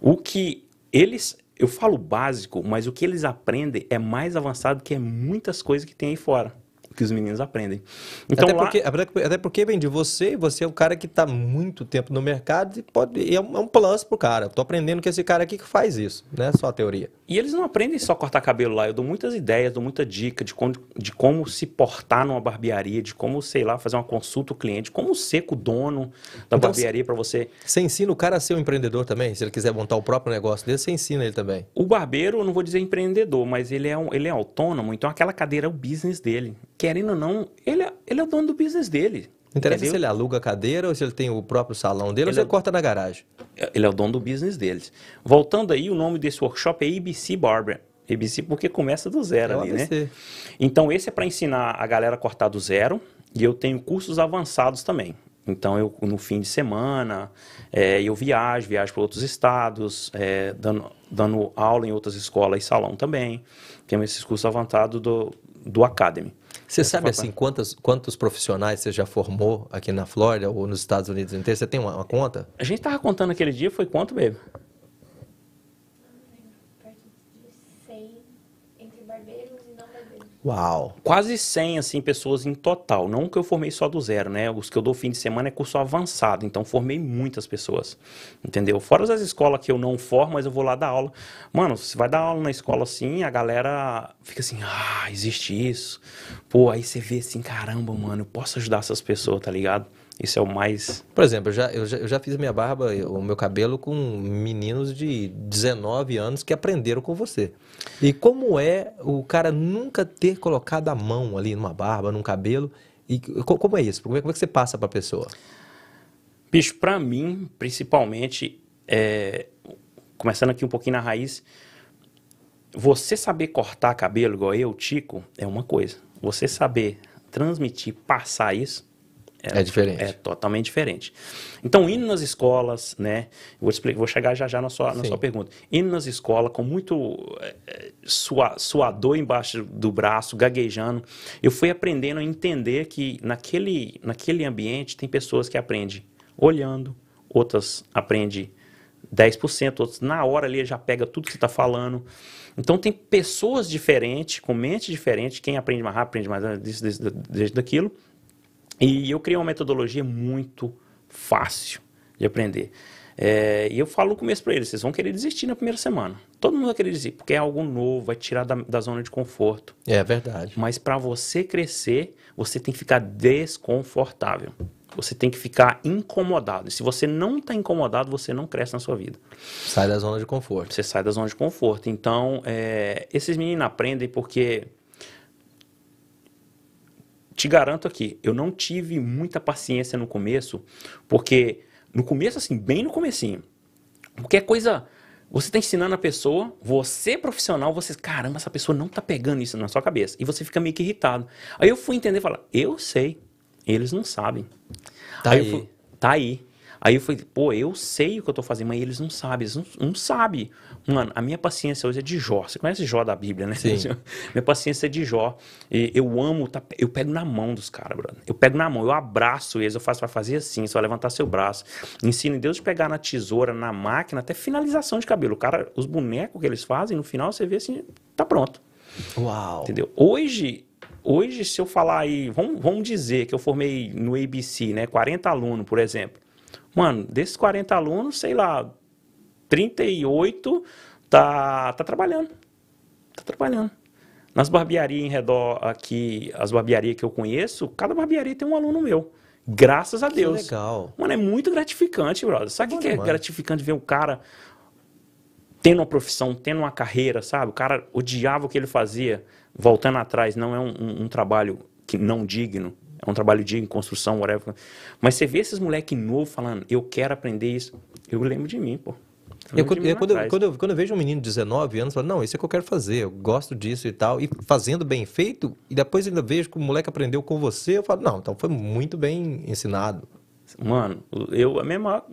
O que eles, eu falo básico, mas o que eles aprendem é mais avançado que muitas coisas que tem aí fora que os meninos aprendem. Então, até, lá... porque, até porque vem de você, você é o cara que está muito tempo no mercado e pode e é um, é um plus pro cara. Estou aprendendo que esse cara aqui que faz isso, né? Só a teoria. E eles não aprendem só a cortar cabelo lá. Eu dou muitas ideias, dou muita dica de como, de como se portar numa barbearia, de como, sei lá, fazer uma consulta ao cliente, como ser com o dono da então, barbearia para você. Você ensina o cara a ser um empreendedor também? Se ele quiser montar o próprio negócio dele, você ensina ele também. O barbeiro, eu não vou dizer empreendedor, mas ele é, um, ele é autônomo, então aquela cadeira é o business dele querendo ou não, ele é, ele é o dono do business dele. Não interessa entendeu? se ele aluga a cadeira ou se ele tem o próprio salão dele ele ou se ele é, corta na garagem. É, ele é o dono do business deles. Voltando aí, o nome desse workshop é ABC Barber. ABC porque começa do zero é ali, ABC. né? Então esse é para ensinar a galera a cortar do zero e eu tenho cursos avançados também. Então eu no fim de semana é, eu viajo, viajo para outros estados, é, dando, dando aula em outras escolas e salão também. Temos esses cursos avançados do, do Academy. Você sabe assim quantos, quantos profissionais você já formou aqui na Flórida ou nos Estados Unidos inteiros? Você tem uma, uma conta? A gente estava contando aquele dia, foi quanto, baby? Uau! Quase 100 assim, pessoas em total. Não que eu formei só do zero, né? Os que eu dou fim de semana é curso avançado. Então, formei muitas pessoas. Entendeu? Fora as escolas que eu não formo, mas eu vou lá dar aula. Mano, você vai dar aula na escola assim, a galera fica assim, ah, existe isso. Pô, aí você vê assim, caramba, mano, eu posso ajudar essas pessoas, tá ligado? Isso é o mais. Por exemplo, eu já, eu já, eu já fiz minha barba, o meu cabelo com meninos de 19 anos que aprenderam com você. E como é o cara nunca ter colocado a mão ali numa barba, num cabelo? E como é isso? Como é, como é que você passa para a pessoa? Bicho, para mim, principalmente, é... começando aqui um pouquinho na raiz, você saber cortar cabelo igual eu, Tico, é uma coisa. Você saber transmitir, passar isso, é, é, diferente. É totalmente diferente. Então, indo nas escolas, né? Vou, explicar, vou chegar já já na sua, na sua pergunta. Indo nas escolas com muito é, sua, suador embaixo do braço, gaguejando, eu fui aprendendo a entender que naquele, naquele ambiente tem pessoas que aprendem olhando, outras aprendem 10%, outras na hora ali já pega tudo que você está falando. Então tem pessoas diferentes, com mente diferente, quem aprende mais rápido, aprende mais disso, disso, disso, daquilo. E eu criei uma metodologia muito fácil de aprender. É, e eu falo no começo para eles, vocês vão querer desistir na primeira semana. Todo mundo vai querer desistir, porque é algo novo, vai tirar da, da zona de conforto. É verdade. Mas para você crescer, você tem que ficar desconfortável. Você tem que ficar incomodado. E se você não está incomodado, você não cresce na sua vida. Sai da zona de conforto. Você sai da zona de conforto. Então, é, esses meninos aprendem porque te garanto aqui, eu não tive muita paciência no começo, porque no começo, assim, bem no comecinho, porque é coisa... Você está ensinando a pessoa, você profissional, você, caramba, essa pessoa não está pegando isso na sua cabeça. E você fica meio que irritado. Aí eu fui entender e falar, eu sei, eles não sabem. Tá aí. aí. Fui, tá aí. Aí eu falei, pô, eu sei o que eu tô fazendo, mas eles não sabem, eles não, não sabem. Mano, a minha paciência hoje é de Jó. Você conhece Jó da Bíblia, né? Sim. minha paciência é de Jó. E eu amo, tá, eu pego na mão dos caras, brother. Eu pego na mão, eu abraço eles, eu faço, vai fazer assim, você vai levantar seu braço. Ensino Deus de pegar na tesoura, na máquina, até finalização de cabelo. O cara, os bonecos que eles fazem, no final você vê assim, tá pronto. Uau. Entendeu? Hoje, hoje se eu falar aí, vamos, vamos dizer que eu formei no ABC, né? 40 alunos, por exemplo. Mano, desses 40 alunos, sei lá, 38 tá, tá trabalhando. Tá trabalhando. Nas barbearias em redor aqui, as barbearias que eu conheço, cada barbearia tem um aluno meu. Graças a Deus. Que legal. Mano, é muito gratificante, brother. Sabe o que, é gratificante ver um cara tendo uma profissão, tendo uma carreira, sabe? O cara odiava o que ele fazia, voltando atrás, não é um, um, um trabalho que não digno, é um trabalho de construção, whatever. Mas você vê esses moleque novo falando, eu quero aprender isso. Eu lembro de mim, pô. Eu, quando, eu, quando, eu, quando, eu, vejo um menino de 19 anos, falo, não, isso é o que eu quero fazer, eu gosto disso e tal, e fazendo bem feito, e depois ainda vejo que o moleque aprendeu com você, eu falo, não, então foi muito bem ensinado. Mano, eu, a mesma...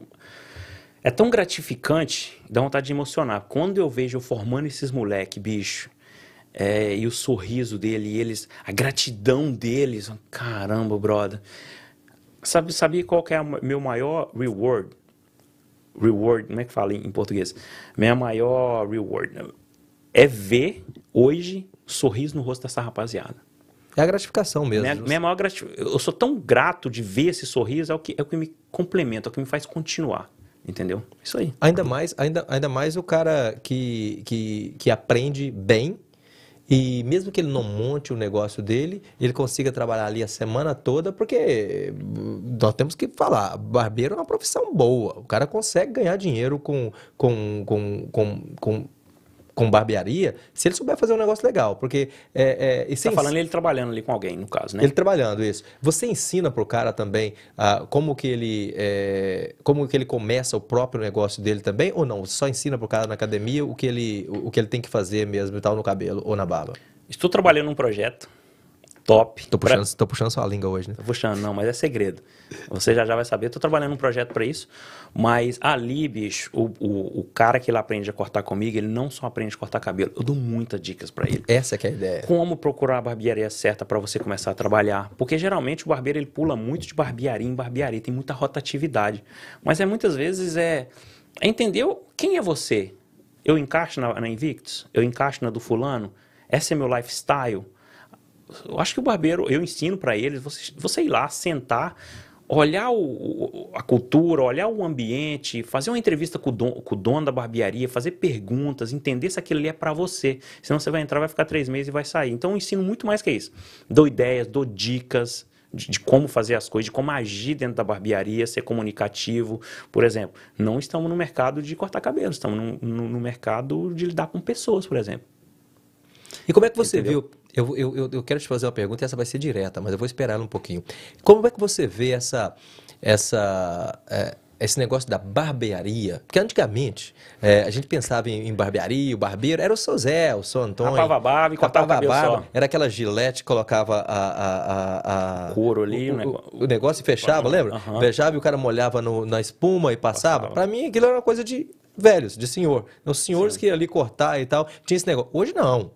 É tão gratificante, dá vontade de emocionar. Quando eu vejo eu formando esses moleque, bicho, é, e o sorriso dele, e eles, a gratidão deles. Caramba, brother. Sabe, sabe qual que é o meu maior reward? Reward, como é que fala em, português? Minha maior reward é ver hoje sorriso no rosto dessa rapaziada. É a gratificação mesmo. Minha, minha maior gratificação. Eu sou tão grato de ver esse sorriso, é o que, é o que me complementa, é o que me faz continuar. Entendeu? Isso aí. Ainda mais, ainda, ainda mais o cara que, que, que aprende bem e mesmo que ele não monte o negócio dele, ele consiga trabalhar ali a semana toda, porque nós temos que falar, barbeiro é uma profissão boa. O cara consegue ganhar dinheiro com, com, com, com, com com barbearia, se ele souber fazer um negócio legal, porque... É, é, você tá falando ele trabalhando ali com alguém, no caso, né? Ele trabalhando, isso. Você ensina pro cara também ah, como que ele é, como que ele começa o próprio negócio dele também, ou não? Você só ensina pro cara na academia o que ele, o que ele tem que fazer mesmo e tal no cabelo ou na barba? Estou trabalhando num projeto top. Tô puxando, pra... tô puxando sua língua hoje, né? Tô puxando, não, mas é segredo. Você já já vai saber. Tô trabalhando num projeto para isso. Mas ali, bicho, o, o, o, cara que ele aprende a cortar comigo, ele não só aprende a cortar cabelo, eu dou muitas dicas para ele. Essa que é a ideia. Como procurar a barbearia certa para você começar a trabalhar. Porque geralmente o barbeiro ele pula muito de barbearia em barbearia, tem muita rotatividade. Mas é muitas vezes é, é entender quem é você. Eu encaixo na, na Invictus? Eu encaixo na do fulano? Esse é meu lifestyle? Eu acho que o barbeiro, eu ensino para eles, você, você ir lá, sentar, olhar o, a cultura, olhar o ambiente, fazer uma entrevista com o, dono, com o dono da barbearia, fazer perguntas, entender se aquilo ali é para você. Senão você vai entrar, vai ficar três meses e vai sair. Então eu ensino muito mais que isso. Dou ideias, dou dicas. De, de, como fazer as coisas, de como agir dentro da barbearia, ser comunicativo. Por exemplo, não estamos no mercado de cortar cabelo, estamos no, no, no mercado de lidar com pessoas, por exemplo. E como é que você Entendeu? viu eu, eu, eu quero te fazer uma pergunta e essa vai ser direta, mas eu vou esperar ela um pouquinho. Como é que você vê essa, essa, é, esse negócio da barbearia, porque antigamente é, a gente pensava em, em, barbearia, o barbeiro era o seu Zé, o seu Antônio. Rapava a barba e cortava a barba. Era aquela gilete que colocava a, a, a, a couro ali, o, o, negócio. o negócio e fechava, lembra? Uhum. Fechava e o cara molhava no, na espuma e passava. Para mim aquilo era uma coisa de velhos, de senhor. Os senhores Sim. que iam ali cortar e tal, tinha esse negócio. Hoje não.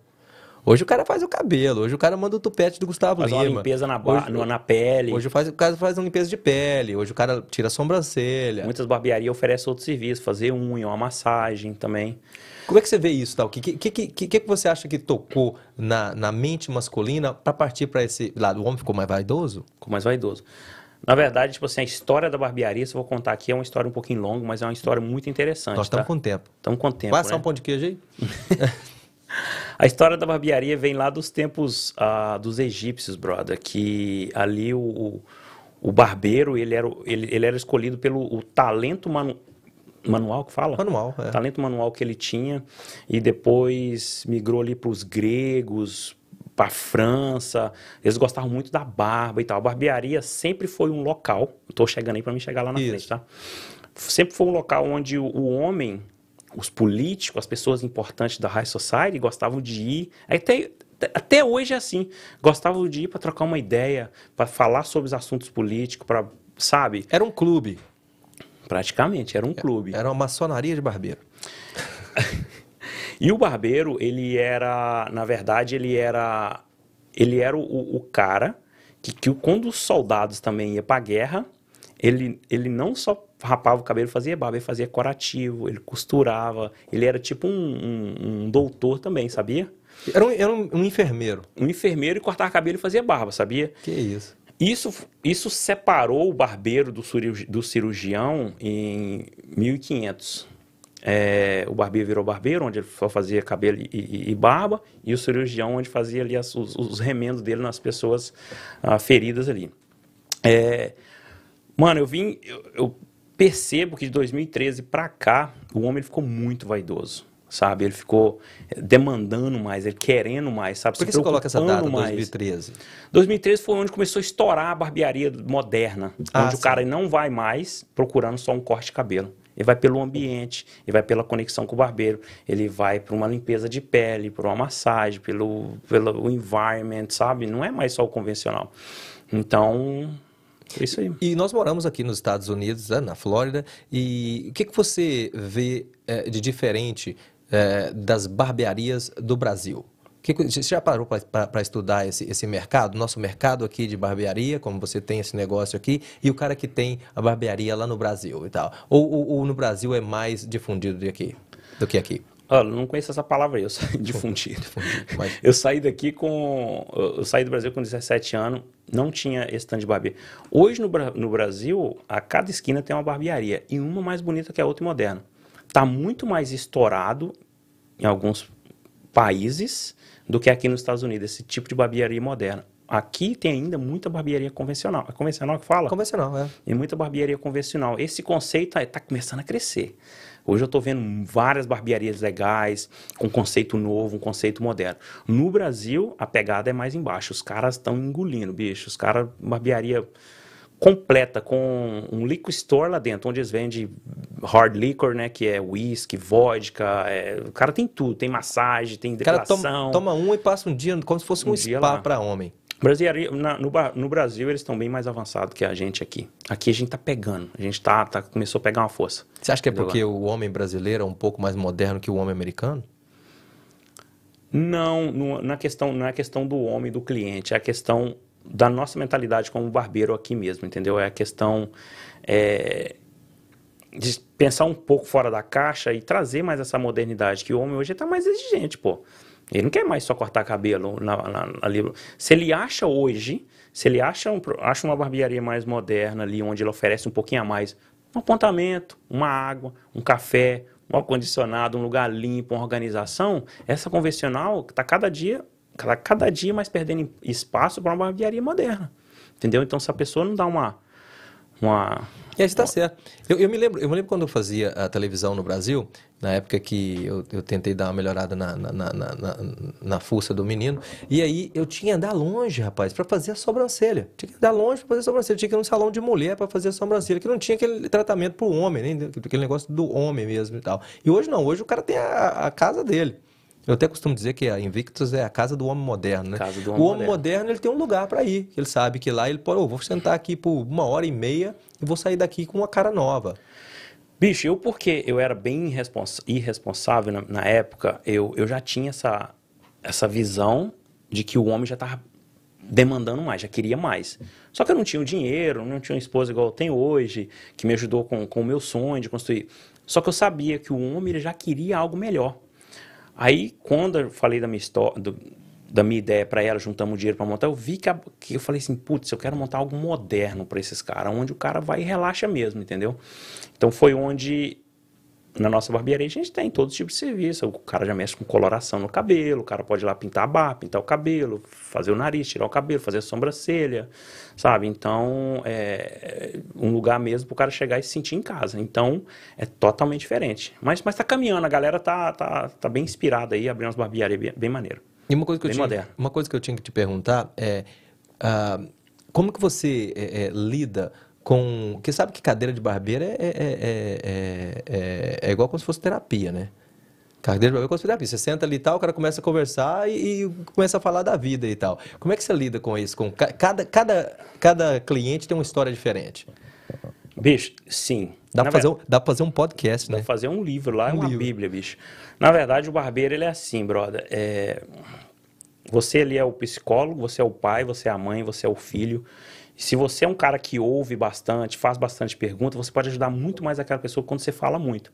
Hoje o cara faz o cabelo, hoje o cara manda o tupete do Gustavo faz Lima. Faz uma limpeza na, hoje, na pele. Hoje faz, o cara faz uma limpeza de pele, hoje o cara tira a sobrancelha. Muitas barbearias oferecem outro serviço, fazer unha, uma massagem também. Como é que você vê isso, tal? O que, que, que, que, que você acha que tocou na, na mente masculina para partir para esse lado? O homem ficou mais vaidoso? Ficou mais vaidoso. Na verdade, tipo assim, a história da barbearia, se eu vou contar aqui, é uma história um pouquinho longa, mas é uma história muito interessante. Nós estamos tá? com tempo. Estamos com tempo. Passa né? um pão de queijo aí. A história da barbearia vem lá dos tempos uh, dos egípcios, brother, que ali o, o, o barbeiro, ele era, ele, ele era escolhido pelo talento manu, manual que fala? Manual, é. Talento manual que ele tinha e depois migrou ali para os gregos, para a França. Eles gostavam muito da barba e tal. A barbearia sempre foi um local, estou chegando aí para me chegar lá na Isso. frente, tá? Sempre foi um local onde o, o homem os políticos, as pessoas importantes da High Society gostavam de ir. Até, até hoje é assim. Gostavam de ir para trocar uma ideia, para falar sobre os assuntos políticos, para, sabe? Era um clube. Praticamente, era um clube. Era uma maçonaria de barbeiro. e o barbeiro, ele era, na verdade, ele era, ele era o, o cara que, que quando os soldados também iam para a guerra, ele, ele não só rapava o cabelo, fazia barba, ele fazia corativo, ele costurava, ele era tipo um, um, um doutor também, sabia? Era, um, era um, enfermeiro. Um enfermeiro e cortava cabelo e fazia barba, sabia? Que isso. Isso, isso separou o barbeiro do, do cirurgião em 1500. É, o barbeiro virou barbeiro, onde ele só fazia cabelo e, e, e barba, e o cirurgião, onde fazia ali as, os, os, remendos dele nas pessoas ah, feridas ali. É, mano, eu vim, eu, eu percebo que de 2013 para cá, o homem ficou muito vaidoso, sabe? Ele ficou demandando mais, ele querendo mais, sabe? Por que você coloca essa data, mais. 2013? 2013 foi onde começou a estourar a barbearia moderna, ah, onde sim. o cara não vai mais procurando só um corte de cabelo. Ele vai pelo ambiente, ele vai pela conexão com o barbeiro, ele vai para uma limpeza de pele, para uma massagem, pelo, pelo environment, sabe? Não é mais só o convencional. Então, isso aí. E nós moramos aqui nos Estados Unidos, né, na Flórida, e o que, que você vê é, de diferente é, das barbearias do Brasil? Que, você já parou para estudar esse, esse mercado? Nosso mercado aqui de barbearia, como você tem esse negócio aqui, e o cara que tem a barbearia lá no Brasil e tal? Ou, ou, ou no Brasil é mais difundido do que aqui? Do que aqui? Olha, não conheço essa palavra aí, eu saí difundido. Mas... Eu saí daqui com. Eu saí do Brasil com 17 anos, não tinha esse tanto de barbeiro. Hoje no, no Brasil, a cada esquina tem uma barbearia, e uma mais bonita que a outra e moderna. Está muito mais estourado em alguns países do que aqui nos Estados Unidos, esse tipo de barbearia moderna. Aqui tem ainda muita barbearia convencional. É convencional que fala? Convencional, é. E muita barbearia convencional. Esse conceito está começando a crescer. Hoje eu estou vendo várias barbearias legais, com conceito novo, um conceito moderno. No Brasil, a pegada é mais embaixo. Os caras estão engolindo, bicho. Os caras, barbearia completa, com um liquor store lá dentro, onde eles vendem hard liquor, né? Que é whisky, vodka. É... o cara tem tudo. Tem massagem, tem depilação. O cara toma, toma um e passa um dia como se fosse um, um spa para homem. Brasileiro, no, no, Brasil, eles estão bem mais avançados que a gente aqui. Aqui a gente está pegando, a gente tá, tá, começou a pegar uma força. Você acha que é porque o homem brasileiro é um pouco mais moderno que o homem americano? Não, no, na questão, não é questão do homem, do cliente, é a questão da nossa mentalidade como barbeiro aqui mesmo, entendeu? É a questão é, de pensar um pouco fora da caixa e trazer mais essa modernidade, que o homem hoje está mais exigente, pô. Ele não quer mais só cortar cabelo na, na, ali. Se ele acha hoje, se ele acha, um, acha uma barbearia mais moderna ali, onde ele oferece um pouquinho a mais, um apontamento, uma água, um café, um ar-condicionado, um lugar limpo, uma organização, essa convencional está cada dia, cada, cada dia mais perdendo espaço para uma barbearia moderna. Entendeu? Então, se a pessoa não dá uma, uma É, está certo. Eu, eu, me lembro, eu me lembro quando eu fazia a televisão no Brasil, na época que eu, eu tentei dar uma melhorada na, na, na, na, na fuça do menino, e aí eu tinha que andar longe, rapaz, para fazer a sobrancelha. Tinha que andar longe para fazer a sobrancelha. Tinha que ir num salão de mulher para fazer a sobrancelha, que não tinha aquele tratamento para o homem, né? aquele negócio do homem mesmo e tal. E hoje não, hoje o cara tem a, a casa dele. Eu até costumo dizer que a Invictus é a casa do homem moderno, né? Casa do homem o homem moderno. moderno ele tem um lugar para ir. Ele sabe que lá ele pode, oh, vou sentar aqui por uma hora e meia e vou sair daqui com uma cara nova. Bicho, eu porque eu era bem irresponsável na, na, época, eu, eu já tinha essa, essa visão de que o homem já estava demandando mais, já queria mais. Só que eu não tinha o dinheiro, não tinha uma esposa igual eu tenho hoje, que me ajudou com, com o meu sonho de construir. Só que eu sabia que o homem ele já queria algo melhor. Aí, quando eu falei da minha história, do, da minha ideia para ela, juntamos dinheiro para montar, eu vi que, a, que eu falei assim, putz, eu quero montar algo moderno para esses caras, onde o cara vai e relaxa mesmo, entendeu? Então foi onde na nossa barbearia a gente tem todo tipo de serviço. O cara já mexe com coloração no cabelo, o cara pode ir lá pintar a barba, pintar o cabelo, fazer o nariz, tirar o cabelo, fazer a sobrancelha, sabe? Então, é um lugar mesmo para o cara chegar e se sentir em casa. Então, é totalmente diferente. Mas, mas tá caminhando, a galera tá, tá, tá bem inspirada aí, abrindo umas barbearias bem, bem maneiro. E uma coisa que, eu tinha, uma coisa que eu tinha que te perguntar é uh, como que você é, é, lida com. Porque sabe que cadeira de barbeiro é, é, é, é, igual como se fosse terapia, né? Cadeira de barbeiro é como se fosse terapia. Você senta ali e tal, o cara começa a conversar e, e, começa a falar da vida e tal. Como é que você lida com isso? Com cada, cada, cada cliente tem uma história diferente. Bicho, sim. Dá pra, fazer um, dá pra fazer um podcast, né? Dá pra fazer um livro lá, um uma bíblia, bicho. Na verdade, o barbeiro, ele é assim, brother. É... Você ali é o psicólogo, você é o pai, você é a mãe, você é o filho. Se você é um cara que ouve bastante, faz bastante pergunta, você pode ajudar muito mais aquela pessoa quando você fala muito.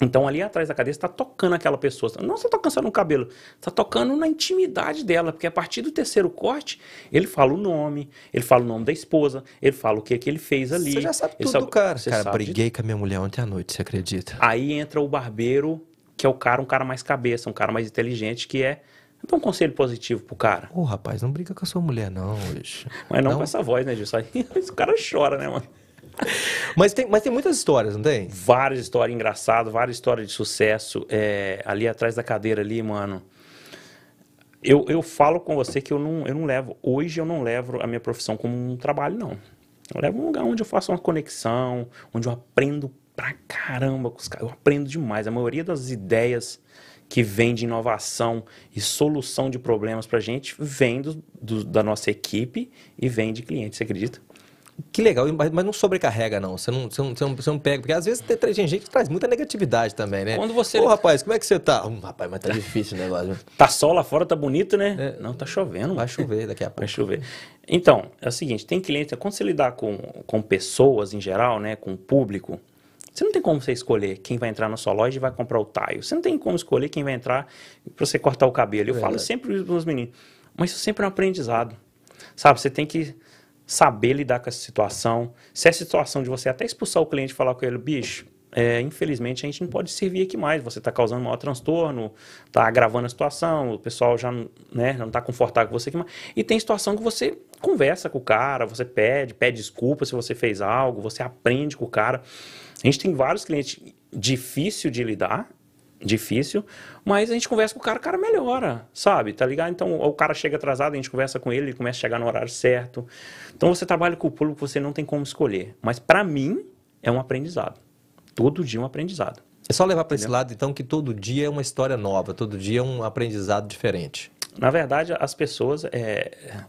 Então, ali atrás da cadeira, você está tocando aquela pessoa. Não você está tocando só no cabelo, está tocando na intimidade dela, porque a partir do terceiro corte, ele fala o nome, ele fala o nome da esposa, ele fala o que, que ele fez ali. Você já sabe tudo sabe, do cara. Você cara, sabe briguei de... com a minha mulher ontem à noite, você acredita? Aí entra o barbeiro, que é o cara, um cara mais cabeça, um cara mais inteligente, que é Dá um conselho positivo pro cara. Ô, oh, rapaz, não briga com a sua mulher, não, hoje. Mas não, não, com essa voz, né, Gilson? Esse cara chora, né, mano? mas, tem, mas tem muitas histórias, não tem? Várias histórias engraçadas, várias histórias de sucesso. É, ali atrás da cadeira ali, mano. Eu, eu falo com você que eu não, eu não levo. Hoje eu não levo a minha profissão como um trabalho, não. Eu levo um lugar onde eu faço uma conexão, onde eu aprendo pra caramba com os caras. Eu aprendo demais. A maioria das ideias que vem de inovação e solução de problemas pra gente vem do, do, da nossa equipe e vem de clientes, você acredita? Que legal, mas, não sobrecarrega, não. Você não, você, não, você, não, você não pega. Porque às vezes tem, tem, gente que traz muita negatividade também, né? Quando você. Ô, rapaz, como é que você tá? Hum, rapaz, mas tá difícil o negócio. tá sol lá fora, tá bonito, né? É. Não, tá chovendo. Vai chover daqui a pouco. Vai chover. Então, é o seguinte: tem cliente, quando você lidar com, com pessoas em geral, né? Com o público, você não tem como você escolher quem vai entrar na sua loja e vai comprar o taio. Você não tem como escolher quem vai entrar para você cortar o cabelo. Eu é falo sempre para os meninos, mas isso sempre é um aprendizado. Sabe, você tem que saber lidar com essa situação. Se é situação de você até expulsar o cliente e falar com ele, bicho, é, infelizmente a gente não pode servir aqui mais. Você está causando maior transtorno, está agravando a situação, o pessoal já né, não está confortável com você aqui mais. E tem situação que você conversa com o cara, você pede, pede desculpa se você fez algo, você aprende com o cara. A gente tem vários clientes difícil de lidar, difícil, mas a gente conversa com o cara, o cara melhora, sabe? Tá ligado? Então o cara chega atrasado, a gente conversa com ele, ele começa a chegar no horário certo. Então você trabalha com o público, você não tem como escolher. Mas para mim é um aprendizado. Todo dia é um aprendizado. É só levar para esse lado, então, que todo dia é uma história nova, todo dia é um aprendizado diferente. Na verdade, as pessoas. É...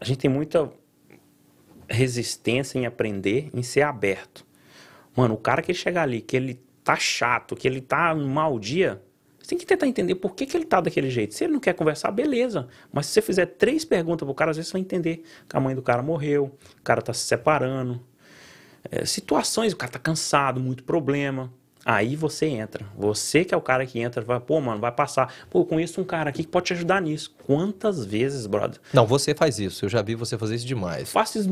A gente tem muita resistência em aprender, em ser aberto. Mano, o cara que chegar ali, que ele tá chato, que ele tá um mau dia, você tem que tentar entender por que, que ele tá daquele jeito. Se ele não quer conversar, beleza. Mas se você fizer três perguntas pro cara, às vezes você vai entender que a mãe do cara morreu, o cara tá se separando. É, situações, o cara tá cansado, muito problema. Aí você entra. Você que é o cara que entra, vai, pô, mano, vai passar. Pô, eu conheço um cara aqui que pode te ajudar nisso. Quantas vezes, brother? Não, você faz isso. Eu já vi você fazer isso demais. Faço isso.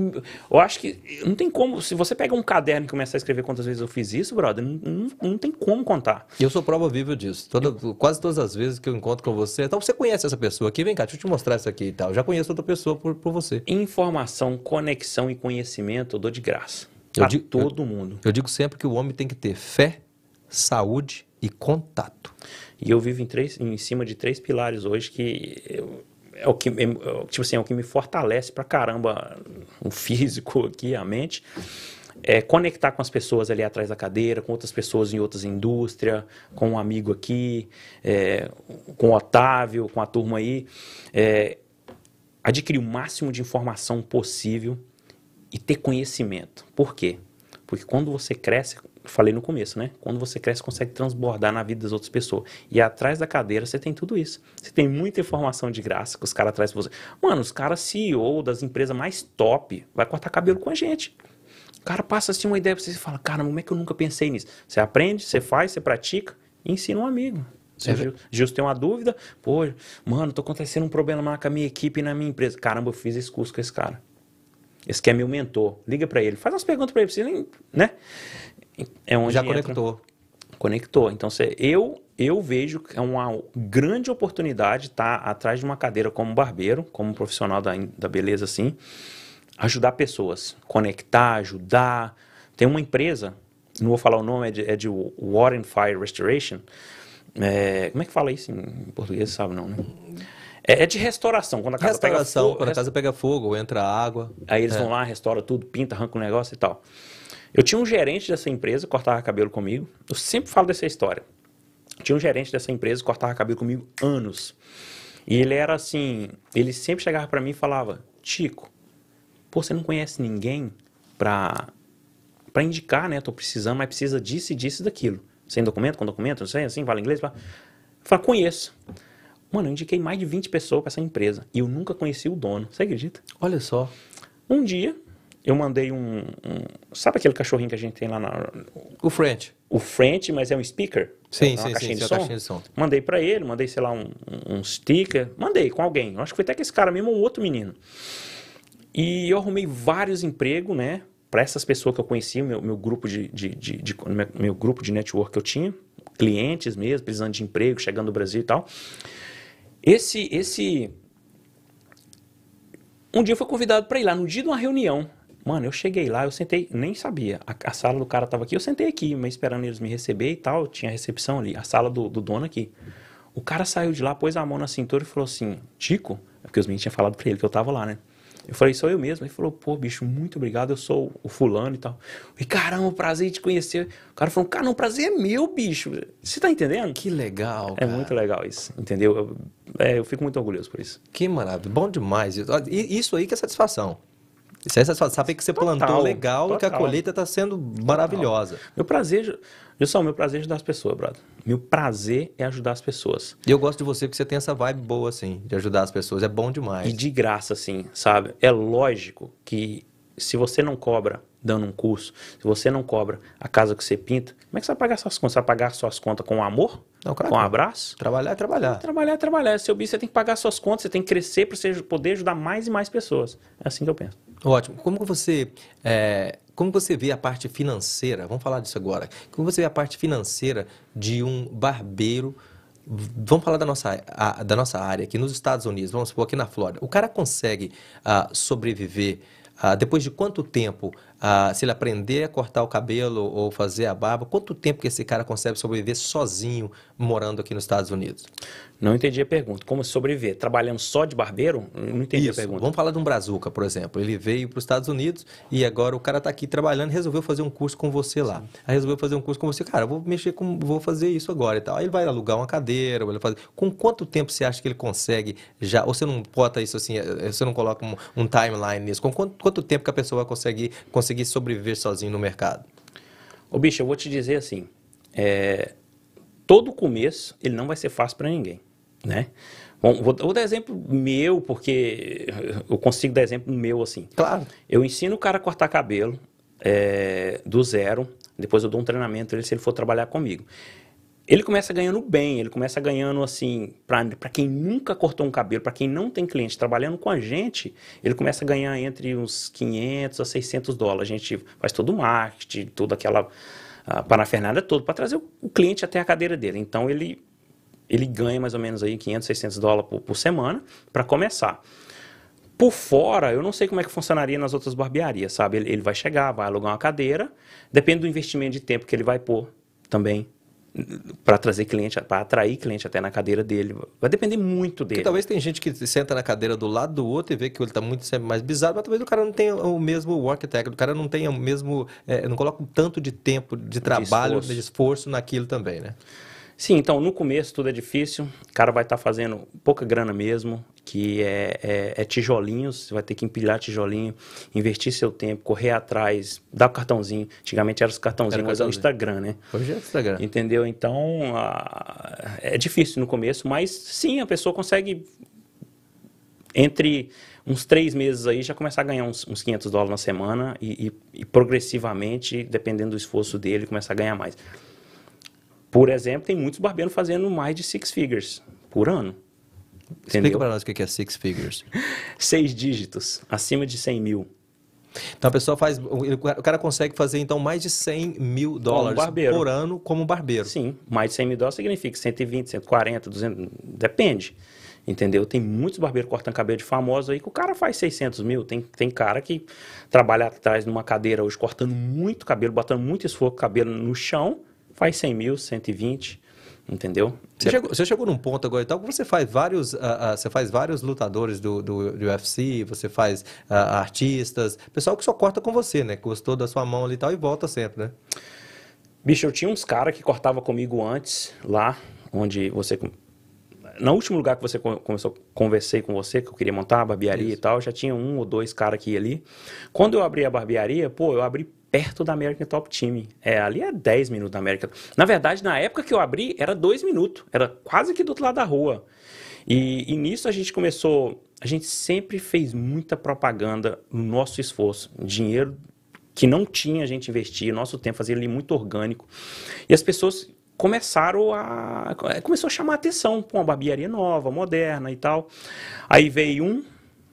Eu acho que não tem como. Se você pega um caderno e começar a escrever quantas vezes eu fiz isso, brother, não, não, não tem como contar. Eu sou prova viva disso. Toda, eu... Quase todas as vezes que eu encontro com você. Então você conhece essa pessoa aqui, vem cá, deixa eu te mostrar isso aqui e tal. Eu já conheço outra pessoa por, por você. Informação, conexão e conhecimento eu dou de graça. Para todo eu, mundo. Eu digo sempre que o homem tem que ter fé, saúde e contato. E eu vivo em, três, em cima de três pilares hoje que é o que é, tipo assim, é o que me fortalece pra caramba o físico aqui, a mente. É conectar com as pessoas ali atrás da cadeira, com outras pessoas em outras indústrias, com um amigo aqui, é, com o Otávio, com a turma aí. É, adquirir o máximo de informação possível e ter conhecimento. Por quê? Porque quando você cresce, falei no começo, né? Quando você cresce, consegue transbordar na vida das outras pessoas. E atrás da cadeira você tem tudo isso. Você tem muita informação de graça que os caras trazem pra você. Mano, os caras CEO das empresas mais top vai cortar cabelo com a gente. O cara passa assim uma ideia pra você e fala, cara, como é que eu nunca pensei nisso? Você aprende, você faz, você pratica e ensina um amigo. Se é. Justo tem uma dúvida, pô, mano, tô acontecendo um problema com a minha equipe e na minha empresa. Caramba, eu fiz esse curso com esse cara. Esse que é meu mentor. Liga para ele, faz umas perguntas para ele, você nem, né? É onde Já conectou. Conectou. Então, você, eu eu vejo que é uma grande oportunidade estar tá atrás de uma cadeira como barbeiro, como profissional da, da beleza, assim, ajudar pessoas, conectar, ajudar. Tem uma empresa, não vou falar o nome, é de, é de Water and Fire Restoration. É, como é que fala isso em português, sabe não, né? É, é, de restauração. Quando a casa restauração, pega fogo, quando a casa pega fogo, entra água. Aí eles é. vão lá, restaura tudo, pinta, arranca o um negócio e tal. Eu tinha um gerente dessa empresa, cortava cabelo comigo. Eu sempre falo dessa história. Tinha um gerente dessa empresa, cortava cabelo comigo anos. E ele era assim, ele sempre chegava para mim e falava: "Tico, pô, você não conhece ninguém pra para indicar, né? Tô precisando, mas precisa disso e disso e daquilo. Sem documento, com documento, não sei, assim, fala inglês, fala. Fala, conheço. Mano, eu indiquei mais de 20 pessoas para essa empresa e eu nunca conheci o dono. Você acredita? Olha só. Um dia, eu mandei um, um, Sabe aquele cachorrinho que a gente tem lá na. O French. O French, mas é um speaker. Sim, é sim, caixinha, sim, de, som. caixinha de som. Mandei para ele, mandei, sei lá, um, um, sticker. Mandei com alguém. Eu acho que foi até que esse cara mesmo ou outro menino. E eu arrumei vários empregos, né? Para essas pessoas que eu conhecia, meu, meu grupo de, de, de, de meu, meu grupo de network que eu tinha, clientes mesmo, precisando de emprego, chegando do Brasil e tal. Esse, esse. Um dia eu fui convidado para ir lá, no dia de uma reunião. Mano, eu cheguei lá, eu sentei, nem sabia. A, a, sala do cara tava aqui, eu sentei aqui, mas esperando eles me receber e tal. Tinha recepção ali, a sala do, do dono aqui. O cara saiu de lá, pôs a mão na cintura e falou assim: Tico, é porque os meninos tinham falado pra ele que eu tava lá, né? Eu falei, sou eu mesmo. Ele falou, pô, bicho, muito obrigado, eu sou o fulano e tal. E caramba, prazer te conhecer. O cara falou, cara, o prazer é meu, bicho. Você tá entendendo? Que legal, É muito legal isso, entendeu? Eu, é, eu fico muito orgulhoso por isso. Que maravilha, bom demais. Isso aí que é satisfação. Isso é satisfação. Saber que você total, plantou legal total. e que a colheita está sendo maravilhosa. Total. Meu prazer, só meu prazer é ajudar as pessoas, brother. Meu prazer é ajudar as pessoas. E eu gosto de você porque você tem essa vibe boa, assim, de ajudar as pessoas. É bom demais. E de graça, assim, sabe? É lógico que se você não cobra dando um curso, se você não cobra a casa que você pinta, como é que você vai pagar suas contas? Você vai pagar suas contas com amor? Não, claro. Com um abraço? Trabalhar é trabalhar. Trabalhar é trabalhar. Seu bicho, você tem que pagar suas contas, você tem que crescer para você poder ajudar mais e mais pessoas. É assim que eu penso. Ótimo. Como você, é, como você vê a parte financeira? Vamos falar disso agora. Como você vê a parte financeira de um barbeiro? Vamos falar da nossa, a, da nossa área aqui nos Estados Unidos, vamos supor aqui na Flórida. O cara consegue uh, sobreviver uh, depois de quanto tempo ah, se ele aprender a cortar o cabelo ou fazer a barba, quanto tempo que esse cara consegue sobreviver sozinho morando aqui nos Estados Unidos? Não entendi a pergunta. Como sobreviver? Trabalhando só de barbeiro? Não entendi Isso. a pergunta. Vamos falar de um brazuca, por exemplo. Ele veio para os Estados Unidos e agora o cara está aqui trabalhando e resolveu fazer um curso com você lá. Sim. Aí resolveu fazer um curso com você. Cara, vou mexer com... vou fazer isso agora e tal. Aí ele vai alugar uma cadeira, vai fazer... Com quanto tempo você acha que ele consegue já... Ou você não bota isso assim, eh, você não coloca um, um timeline nisso. Com quanto, quanto tempo que a pessoa vai conseguir, conseguir sobreviver sozinho no mercado? Ô bicho, eu vou te dizer assim, é... todo começo ele não vai ser fácil para ninguém né? Bom, vou, vou, dar exemplo meu, porque eu consigo dar exemplo meu assim. Claro. Eu ensino o cara a cortar cabelo é, do zero, depois eu dou um treinamento ele se ele for trabalhar comigo. Ele começa ganhando bem, ele começa ganhando assim, para quem nunca cortou um cabelo, para quem não tem cliente trabalhando com a gente, ele começa a ganhar entre uns 500 a 600 dólares. A gente faz todo o marketing, toda aquela a parafernália toda para trazer o cliente até a cadeira dele. Então ele ele ganha mais ou menos aí 500, 600 dólares por, por semana para começar. Por fora, eu não sei como é que funcionaria nas outras barbearias, sabe? Ele, ele vai chegar, vai alugar uma cadeira, depende do investimento de tempo que ele vai pôr também para trazer cliente, para atrair cliente até na cadeira dele. Vai depender muito dele. Porque talvez tem gente que senta na cadeira do lado do outro e vê que ele está muito sempre mais bizarro, mas talvez o cara não tenha o mesmo work ethic, o cara não tenha o mesmo, é, não coloca tanto de tempo, de trabalho, de esforço. de esforço naquilo também, né? Sim, então no começo tudo é difícil, o cara vai estar tá fazendo pouca grana mesmo, que é, é, é, tijolinhos, você vai ter que empilhar tijolinho, investir seu tempo, correr atrás, dar o cartãozinho. Antigamente era os cartãozinhos, mas é o Instagram, né? Hoje é o Instagram. Entendeu? Então a, é difícil no começo, mas sim, a pessoa consegue entre uns três meses aí já começar a ganhar uns, uns 500 dólares na semana e, e, e progressivamente, dependendo do esforço dele, começar a ganhar mais. Por exemplo, tem muitos barbeiros fazendo mais de six figures por ano. Entendeu? Explica para nós o que é six figures. Seis dígitos, acima de 100 mil. Então a pessoa faz. O cara consegue fazer então mais de 100 mil dólares por ano como barbeiro. Sim, mais de 100 mil dólares significa 120, 140, 200, depende. Entendeu? Tem muitos barbeiros cortando cabelo de famosos aí que o cara faz 600 mil. Tem, tem cara que trabalha atrás numa cadeira hoje cortando muito cabelo, botando muito esforço cabelo no chão faz 100 mil, 120, entendeu? Você, chegou, você chegou num ponto agora e tal, você faz vários, uh, uh, você faz vários lutadores do, do, do UFC, você faz uh, artistas, pessoal que só corta com você, né? Gostou da sua mão ali e tal e volta sempre, né? Bicho, eu tinha uns caras que cortava comigo antes, lá, onde você no último lugar que você começou, conversei com você, que eu queria montar a barbearia Isso. e tal, já tinha um ou dois caras que ia ali. Quando eu abri a barbearia, pô, eu abri perto da American Top Team. É, ali é 10 minutos da American. Na verdade, na época que eu abri, era 2 minutos. Era quase que do outro lado da rua. E, e nisso a gente começou. A gente sempre fez muita propaganda no nosso esforço. Dinheiro que não tinha a gente investir, nosso tempo fazia ali muito orgânico. E as pessoas começaram a. Começou a chamar a atenção com uma barbearia nova, moderna e tal. Aí veio um,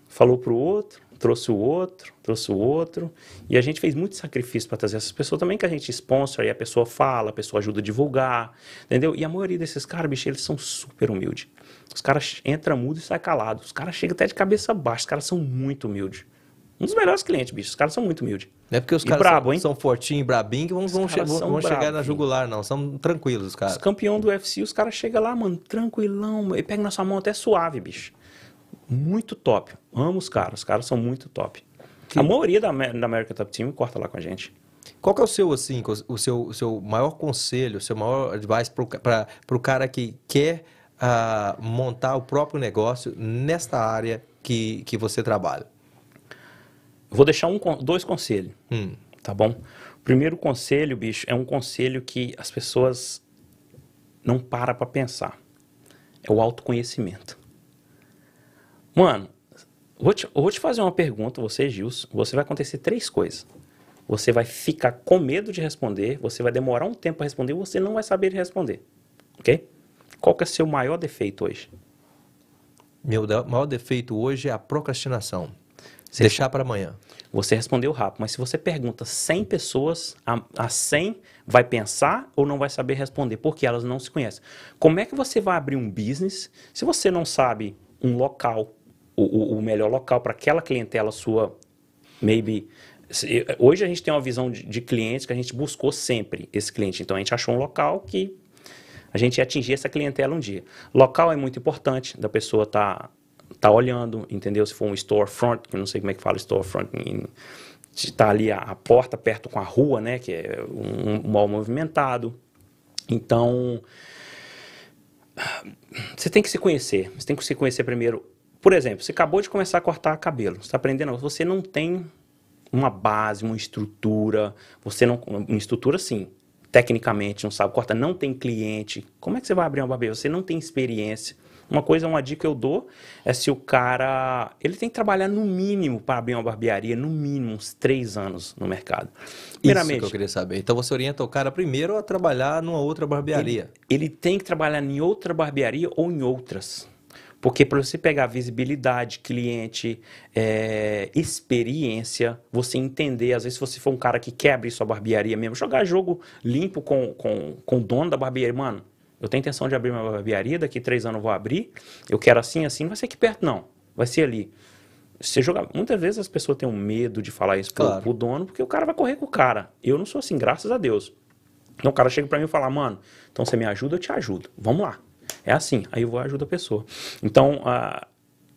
falou pro outro, trouxe o outro, trouxe o outro. E a gente fez muito sacrifício para trazer essas pessoas também, que a gente sponsor, e a pessoa fala, a pessoa ajuda a divulgar, entendeu? E a maioria desses caras, bicho, eles são super humildes. Os caras entram mudo e saem calado. Os caras chegam até de cabeça baixa. Os caras são muito humildes. Um dos melhores clientes, bicho. Os caras são muito humildes. Não é porque os caras brabo, são, são fortinhos e brabinhos que vão, vão, che vão, vão chegar na jugular, não. São tranquilos, os caras. Os campeão do UFC, os caras chegam lá, mano, tranquilão. E pega na sua mão até suave, bicho muito top. Amo os caras, os caras são muito top. A maioria da, da American Top Team corta lá com a gente. Qual que é o seu, assim, o seu, o seu maior conselho, o seu maior advice para o cara que quer uh, montar o próprio negócio nesta área que, que você trabalha? Vou deixar um, dois conselhos, hum. tá bom? O primeiro conselho, bicho, é um conselho que as pessoas não param para pensar. É o autoconhecimento. Mano, vou te, vou te fazer uma pergunta, você, Gilson. Você vai acontecer três coisas. Você vai ficar com medo de responder, você vai demorar um tempo para responder você não vai saber responder. Ok? Qual que é o seu maior defeito hoje? Meu maior defeito hoje é a procrastinação. Você Deixar para amanhã. Você respondeu rápido, mas se você pergunta 100 pessoas, a, a 100 vai pensar ou não vai saber responder, porque elas não se conhecem. Como é que você vai abrir um business se você não sabe um local, o, o melhor local para aquela clientela sua, maybe. Hoje a gente tem uma visão de, de que a gente buscou sempre esse cliente. Então a gente achou um local que a gente ia atingir essa clientela um dia. Local é muito importante, da pessoa tá tá olhando, entendeu? Se for um storefront, que não sei como é que fala storefront, está ali a, a, porta perto com a rua, né? Que é um, um mal movimentado. Então, você tem que se conhecer. Você tem que se conhecer primeiro por exemplo, você acabou de começar a cortar cabelo, você está aprendendo, você não tem uma base, uma estrutura, você não. Uma estrutura sim, tecnicamente não sabe cortar, não tem cliente. Como é que você vai abrir uma barbearia? Você não tem experiência. Uma coisa, uma dica que eu dou é se o cara. Ele tem que trabalhar no mínimo para abrir uma barbearia, no mínimo uns três anos no mercado. Primeiramente. Isso que eu queria saber. Então você orienta o cara primeiro a trabalhar numa outra barbearia. Ele, ele tem que trabalhar em outra barbearia ou em outras. Porque para você pegar visibilidade, cliente, é, experiência, você entender, às vezes se você for um cara que quer abrir sua barbearia mesmo, jogar jogo limpo com, com, com o dono da barbearia, mano, eu tenho intenção de abrir uma barbearia, daqui três anos eu vou abrir, eu quero assim, assim, não vai ser aqui perto não, vai ser ali. Você joga... Muitas vezes as pessoas têm um medo de falar isso Claro. pro dono, porque o cara vai correr com o cara. Eu não sou assim, graças a Deus. Então o cara chega pra mim e fala, mano, então você me ajuda, eu te ajudo. Vamos lá. É assim, aí eu vou ajudar a pessoa. Então, a-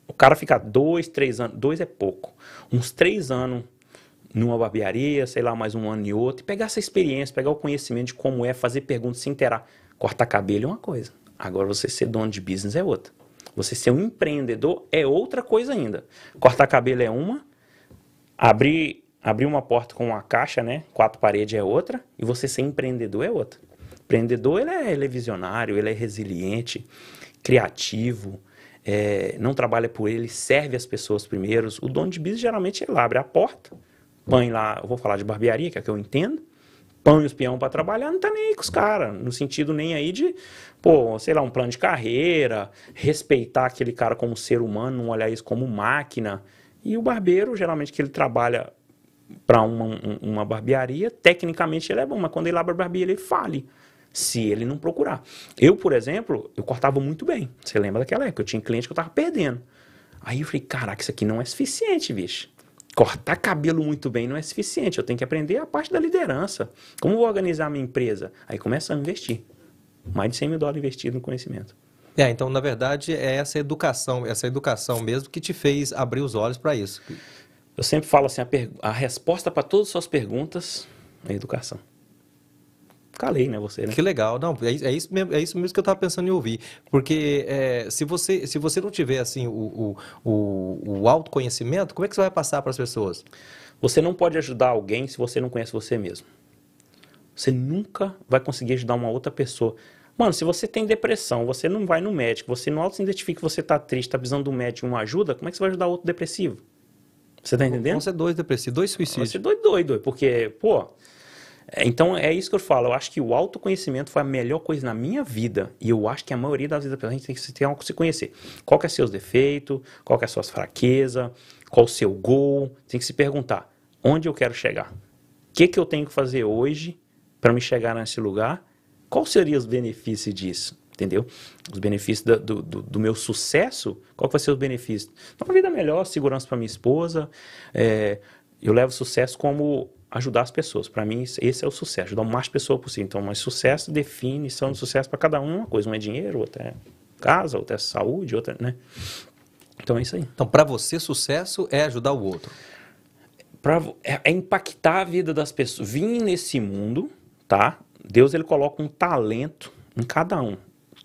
o cara ficar dois, três anos, dois é pouco, uns três anos numa barbearia, sei lá, mais um ano e outro, e pegar essa experiência, pegar o conhecimento de como é, fazer perguntas, se inteirar. Cortar cabelo é uma coisa, agora você ser dono de business é outra. Você ser um empreendedor é outra coisa ainda. Cortar cabelo é uma, abrir, abrir uma porta com uma caixa, né? Quatro paredes é outra, e você ser empreendedor é outra. Empreendedor, ele é, ele é visionário, ele é resiliente, criativo, é, não trabalha por ele, serve as pessoas primeiro. O dono de business, geralmente, ele abre a porta, põe lá, eu vou falar de barbearia, que é o que eu entendo, põe os peão para trabalhar, não tá nem aí com os caras, no sentido nem aí de, pô, sei lá, um plano de carreira, respeitar aquele cara como ser humano, não olhar isso como máquina. E o barbeiro, geralmente, que ele trabalha para uma, um- uma barbearia, tecnicamente ele é bom, mas quando ele abre a barbearia, ele fale. Se ele não procurar. Eu, por exemplo, eu cortava muito bem. Você lembra daquela época? Eu tinha cliente que eu tava perdendo. Aí eu falei, caraca, isso aqui não é suficiente, bicho. Cortar cabelo muito bem não é suficiente. Eu tenho que aprender a parte da liderança. Como vou organizar a minha empresa? Aí começa a investir. Mais de 100 mil dólares investido no conhecimento. É, então, na verdade, é essa educação, essa educação mesmo que te fez abrir os olhos para isso. Eu sempre falo assim, a, a resposta para todas as suas perguntas é educação. Calei, né, você, né? Que legal, não, é, é isso mesmo, é isso mesmo que eu estava pensando em ouvir, porque é, se você se você não tiver assim o, o, o, autoconhecimento, como é que você vai passar para as pessoas? Você não pode ajudar alguém se você não conhece você mesmo. Você nunca vai conseguir ajudar uma outra pessoa. Mano, se você tem depressão, você não vai no médico, você não auto-identifica que você tá triste, tá precisando do médico uma ajuda, como é que você vai ajudar outro depressivo? Você tá entendendo? Vão ser dois depressivos, dois Você suicídios. é doido, doido, porque, pô. É, Então é isso que eu falo. Eu acho que o autoconhecimento foi a melhor coisa na minha vida. E eu acho que a maioria das vezes a gente tem que tem que se conhecer. Qual que é seus defeitos, qual que é suas fraquezas, qual o seu gol. Tem que se perguntar: onde eu quero chegar? O que, que eu tenho que fazer hoje para me chegar nesse lugar? Qual seriam os benefícios disso? Entendeu? Os benefícios do, do, do meu sucesso, qual que vai ser os benefícios? Uma vida melhor, segurança para minha esposa. é, eu levo sucesso como ajudar as pessoas. Para mim, esse é o sucesso, ajudar o mais pessoas possível. Então, mas sucesso define, são de sucesso para cada um é uma coisa. Um é dinheiro, outro é casa, outro é saúde, outra, né? Então é isso aí. Então, para você, sucesso é ajudar o outro. Pra é, é impactar a vida das pessoas. Vim nesse mundo, tá? Deus ele coloca um talento em cada um.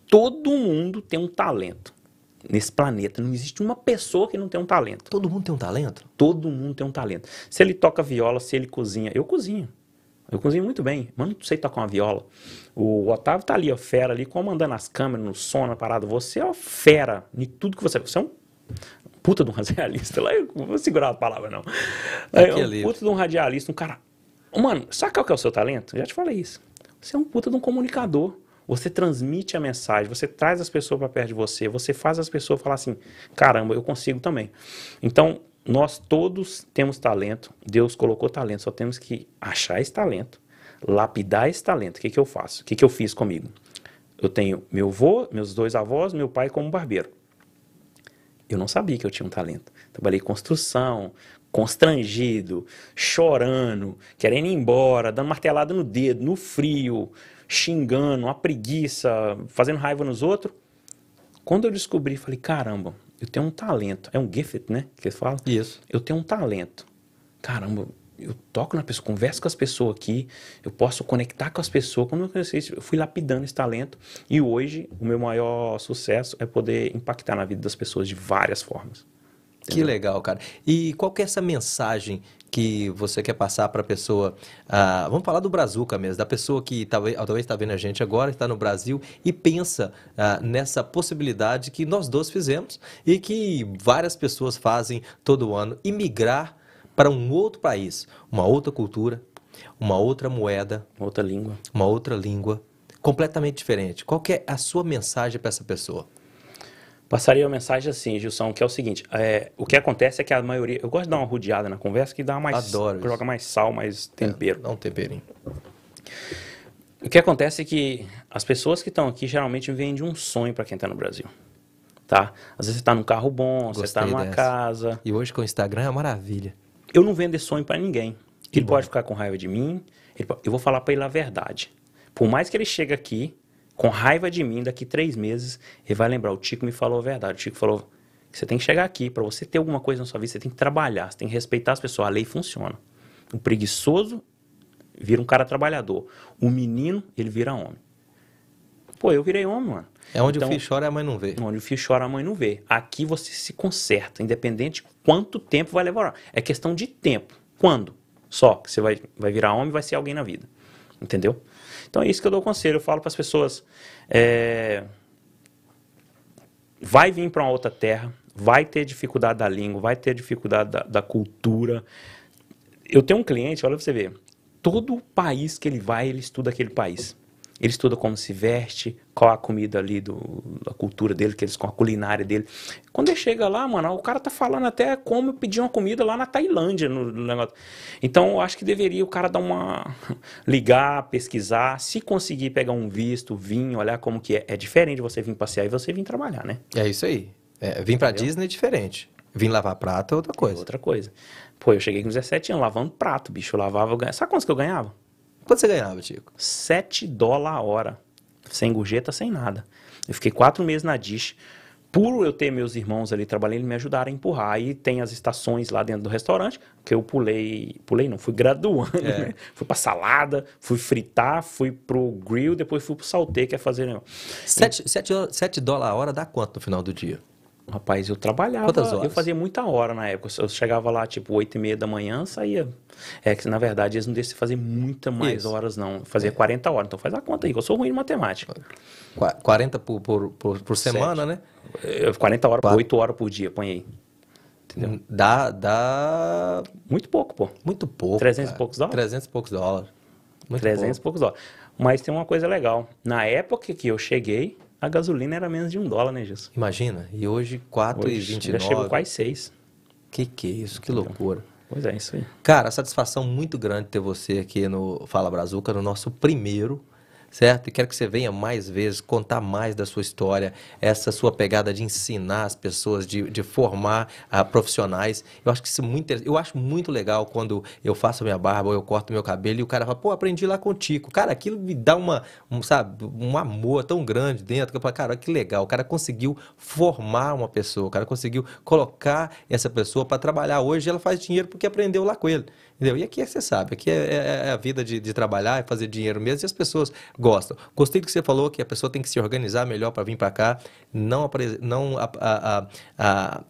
Todo mundo tem um talento nesse planeta. Não existe uma pessoa que não tem um talento. Todo mundo tem um talento? Todo mundo tem um talento. Se ele toca viola, se ele cozinha, eu cozinho. Eu cozinho muito bem, mas não sei tocar uma viola. O Otávio tá ali, ó, fera ali, comandando as câmeras, no som, na parada. Você é fera em tudo que você... Você é um puta de um radialista. Lá eu não vou segurar a palavra, não. É um é livre. puta de um radialista, um cara... Mano, sabe qual que é o seu talento? Eu já te falei isso. Você é um puta de um comunicador. Você transmite a mensagem, você traz as pessoas para perto de você, você faz as pessoas falar assim: caramba, eu consigo também. Então, nós todos temos talento, Deus colocou talento, só temos que achar esse talento, lapidar esse talento. O que, que eu faço? O que, que eu fiz comigo? Eu tenho meu avô, meus dois avós, meu pai como barbeiro. Eu não sabia que eu tinha um talento. Trabalhei construção, constrangido, chorando, querendo ir embora, dando martelada no dedo, no frio, xingando, uma preguiça, fazendo raiva nos outros. Quando eu descobri, falei, caramba, eu tenho um talento. É um gift, né? Que eles falam. Isso. Eu tenho um talento. Caramba, eu toco na pessoa, converso com as pessoas aqui, eu posso conectar com as pessoas. Quando eu conheci isso, eu fui lapidando esse talento. E hoje, o meu maior sucesso é poder impactar na vida das pessoas de várias formas. Que legal, cara. E qual que é essa mensagem que você quer passar para a pessoa? ah, vamos falar do Brazuca mesmo, da pessoa que talvez está vendo a gente agora, está no Brasil e pensa ah, nessa possibilidade que nós dois fizemos e que várias pessoas fazem todo ano, imigrar para um outro país, uma outra cultura, uma outra moeda, Outra língua. uma outra língua, completamente diferente. Qual é a sua mensagem para essa pessoa? Passaria uma mensagem assim, Gilson, que é o seguinte: é, o que acontece é que a maioria. Eu gosto de dar uma rodeada na conversa que dá mais. Adoro. Joga mais sal, mais tempero. Dá um temperinho. O que acontece é que as pessoas que estão aqui geralmente vêm de um sonho para quem está no Brasil. tá? Às vezes você tá num carro bom, você tá Gostei numa dessa. casa. E hoje com o Instagram é uma maravilha. Eu não vendo esse sonho pra ninguém. Que ele bom. pode ficar com raiva de mim, ele po- eu vou falar pra ele a verdade. Por mais que ele chegue aqui com raiva de mim daqui três meses, ele vai lembrar, o Tico me falou a verdade. O Tico falou que você tem que chegar aqui, pra você ter alguma coisa na sua vida, você tem que trabalhar, você tem que respeitar as pessoas, a lei funciona. O preguiçoso vira um cara trabalhador. O menino, ele vira homem. Pô, eu virei homem, mano. É onde Então- o filho chora e a mãe não vê. Onde o filho chora, a mãe não vê. Aqui você se conserta, independente de quanto tempo vai levar. É questão de tempo. Quando? Só que você vai, vai virar homem vai ser alguém na vida. Entendeu? Então é isso que eu dou conselho. Eu falo para as pessoas: é, vai vir para uma outra terra, vai ter dificuldade da língua, vai ter dificuldade da, da cultura. Eu tenho um cliente, olha pra você ver. Todo país que ele vai, ele estuda aquele país. Ele estuda como se veste, qual a comida ali, do, da cultura dele, que eles com a culinária dele. Quando ele chega lá, mano, o cara tá falando até como pedir uma comida lá na Tailândia, no, no negócio. Então, eu acho que deveria o cara dar uma. ligar, pesquisar, se conseguir pegar um visto, vir, olhar como que é. É diferente você vir passear e você vir trabalhar, né? É isso aí. É, vim pra Disney é diferente. Vim lavar prato é outra É coisa. outra coisa. Pô, eu cheguei com 17 anos lavando prato, bicho. Eu lavava, eu ganhava. Sabe quantos que eu ganhava? Quanto você ganhava, Tico? 7 dólares a hora. Sem gorjeta, sem nada. Eu fiquei quatro meses na Dish. Por eu ter meus irmãos ali trabalhando, eles me ajudaram a empurrar. Aí tem as estações lá dentro do restaurante, que eu pulei. Pulei não, fui graduando, É. né? Fui pra salada, fui fritar, fui pro grill, depois fui pro salteio, que é fazer. né? Sete, sete, horas- sete dólares a hora dá quanto no final do dia? Rapaz, eu trabalhava. Quantas horas? Eu fazia muita hora na época. Eu chegava lá, tipo, 8 e meia da manhã, saía. É que, na verdade, eles não deixam fazer muita mais Isso. É. horas, não. Eu fazia 40 horas. Então faz a conta aí, que eu sou ruim em matemática. Qua- 40 por, por, por, por semana, né? Eu- 40 horas, Quatro. 8 horas por dia, põe aí. Entendeu? Dá, dá Muito pouco, pô. muito pouco. 300 e cara. poucos dólares? 300 e poucos dólares. Muito 300 e poucos dólares. Mas tem uma coisa legal. Na época que eu cheguei, a gasolina era menos de um dólar, né, Gilson? Imagina, e hoje Hoje já 4,29. chegou quase 6. Que que é isso? Que loucura. Pois é, isso aí. Cara, satisfação muito grande ter você aqui no Fala Brazuca, no nosso primeiro, certo? E quero que você venha mais vezes contar mais da sua história, essa sua pegada de ensinar as pessoas, de, de formar ah, profissionais. Eu acho que isso é muito, eu acho muito legal quando eu faço minha barba ou eu corto meu cabelo e o cara fala, pô, aprendi lá contigo. Cara, aquilo me dá uma, um, sabe, um amor tão grande dentro que eu falo, cara, que legal. O cara conseguiu formar uma pessoa, o cara conseguiu colocar essa pessoa para trabalhar hoje. Ela faz dinheiro porque aprendeu lá com ele. Entendeu? E aqui é, você sabe, aqui é, é- é a vida de, de trabalhar e fazer dinheiro mesmo e as pessoas gostam. Gostei do que você falou, que a pessoa tem que se organizar melhor para vir para cá, não, não a- a- a-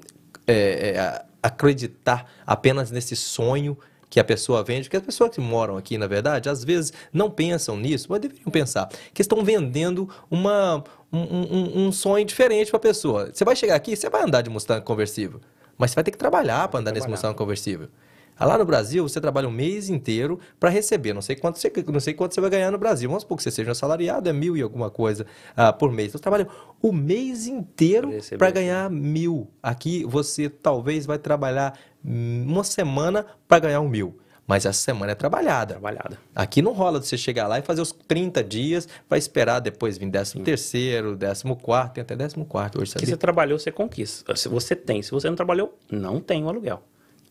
é, é, acreditar apenas nesse sonho que a pessoa vende, porque as pessoas que moram aqui, na verdade, às vezes não pensam nisso, mas deveriam pensar, que estão vendendo uma, um, um- um sonho diferente para a pessoa. Você vai chegar aqui, você vai andar de Mustang conversível, mas você vai ter que trabalhar para andar nesse trabalhar. Mustang conversível. Ah, Lá no Brasil, você trabalha um mês inteiro para receber. Não sei, quanto você, não sei quanto você vai ganhar no Brasil. Vamos supor que você seja um assalariado, é mil e alguma coisa ah, por mês. Então, você trabalha o mês inteiro para ganhar mil. Aqui, você talvez vai trabalhar uma semana para ganhar um mil. Mas essa semana é trabalhada. Trabalhada. Aqui não rola de você chegar lá e fazer os 30 dias, vai esperar depois vir décimo terceiro, décimo quarto, tem até décimo quarto hoje, Se você trabalhou, você conquista. Se você tem. Se você não trabalhou, não tem o aluguel.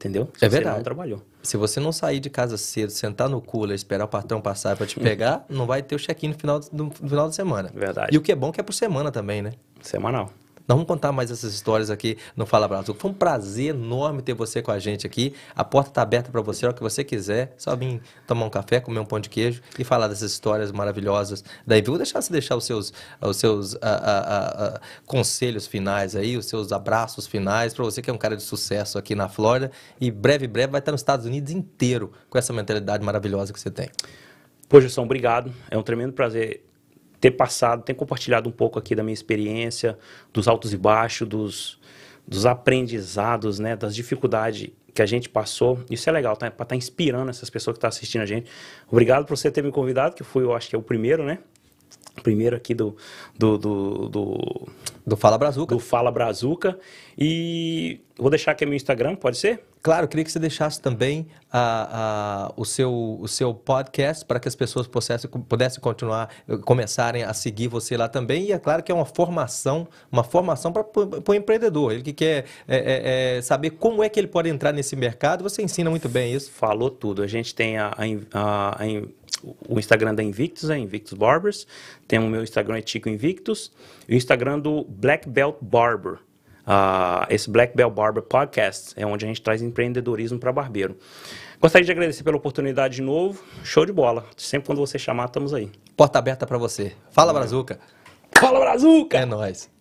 Entendeu? Se É você verdade. não trabalhou. Se você não sair de casa cedo, sentar no cooler, esperar o patrão passar para te pegar, não vai ter o check-in no final, no final de semana. Verdade. E o que é bom é que é por semana também, né? Semanal. Nós vamos contar mais essas histórias aqui no Fala Brasil. Foi um prazer enorme ter você com a gente aqui. A porta está aberta para você, hora que você quiser. Só vir tomar um café, comer um pão de queijo e falar dessas histórias maravilhosas. Daí, vou deixar você deixar os seus, os seus conselhos finais aí, os seus abraços finais para você que é um cara de sucesso aqui na Flórida. E breve, breve vai estar nos Estados Unidos inteiro com essa mentalidade maravilhosa que você tem. Pô, Gilson, obrigado. É um tremendo prazer ter passado, ter compartilhado um pouco aqui da minha experiência, dos altos e baixos, dos, dos aprendizados, né, das dificuldades que a gente passou. Isso é legal, tá? Para estar inspirando essas pessoas que estão assistindo a gente. Obrigado por você ter me convidado, que foi, eu acho que é o primeiro, né? Primeiro aqui do, do, do, do, Do Fala Brazuca. do Fala Brazuca. E vou deixar aqui meu Instagram, pode ser? Claro, queria que você deixasse também a, a, o, seu, o seu podcast para que as pessoas pudessem, pudessem continuar, começarem a seguir você lá também. E é claro que é uma formação, uma formação para o empreendedor. Ele que quer é, é, saber como é que ele pode entrar nesse mercado, você ensina muito bem isso. Falou tudo. A gente tem a, a, a o Instagram da Invictus é Invictus Barbers. Tem o meu Instagram é Tico Invictus. E o Instagram do Black Belt Barber. Uh, esse Black Belt Barber Podcast é onde a gente traz empreendedorismo para barbeiro. Gostaria de agradecer pela oportunidade de novo. Show de bola. Sempre quando você chamar, estamos aí. Porta aberta para você. Fala, Brazuca. Fala, Brazuca! É nóis.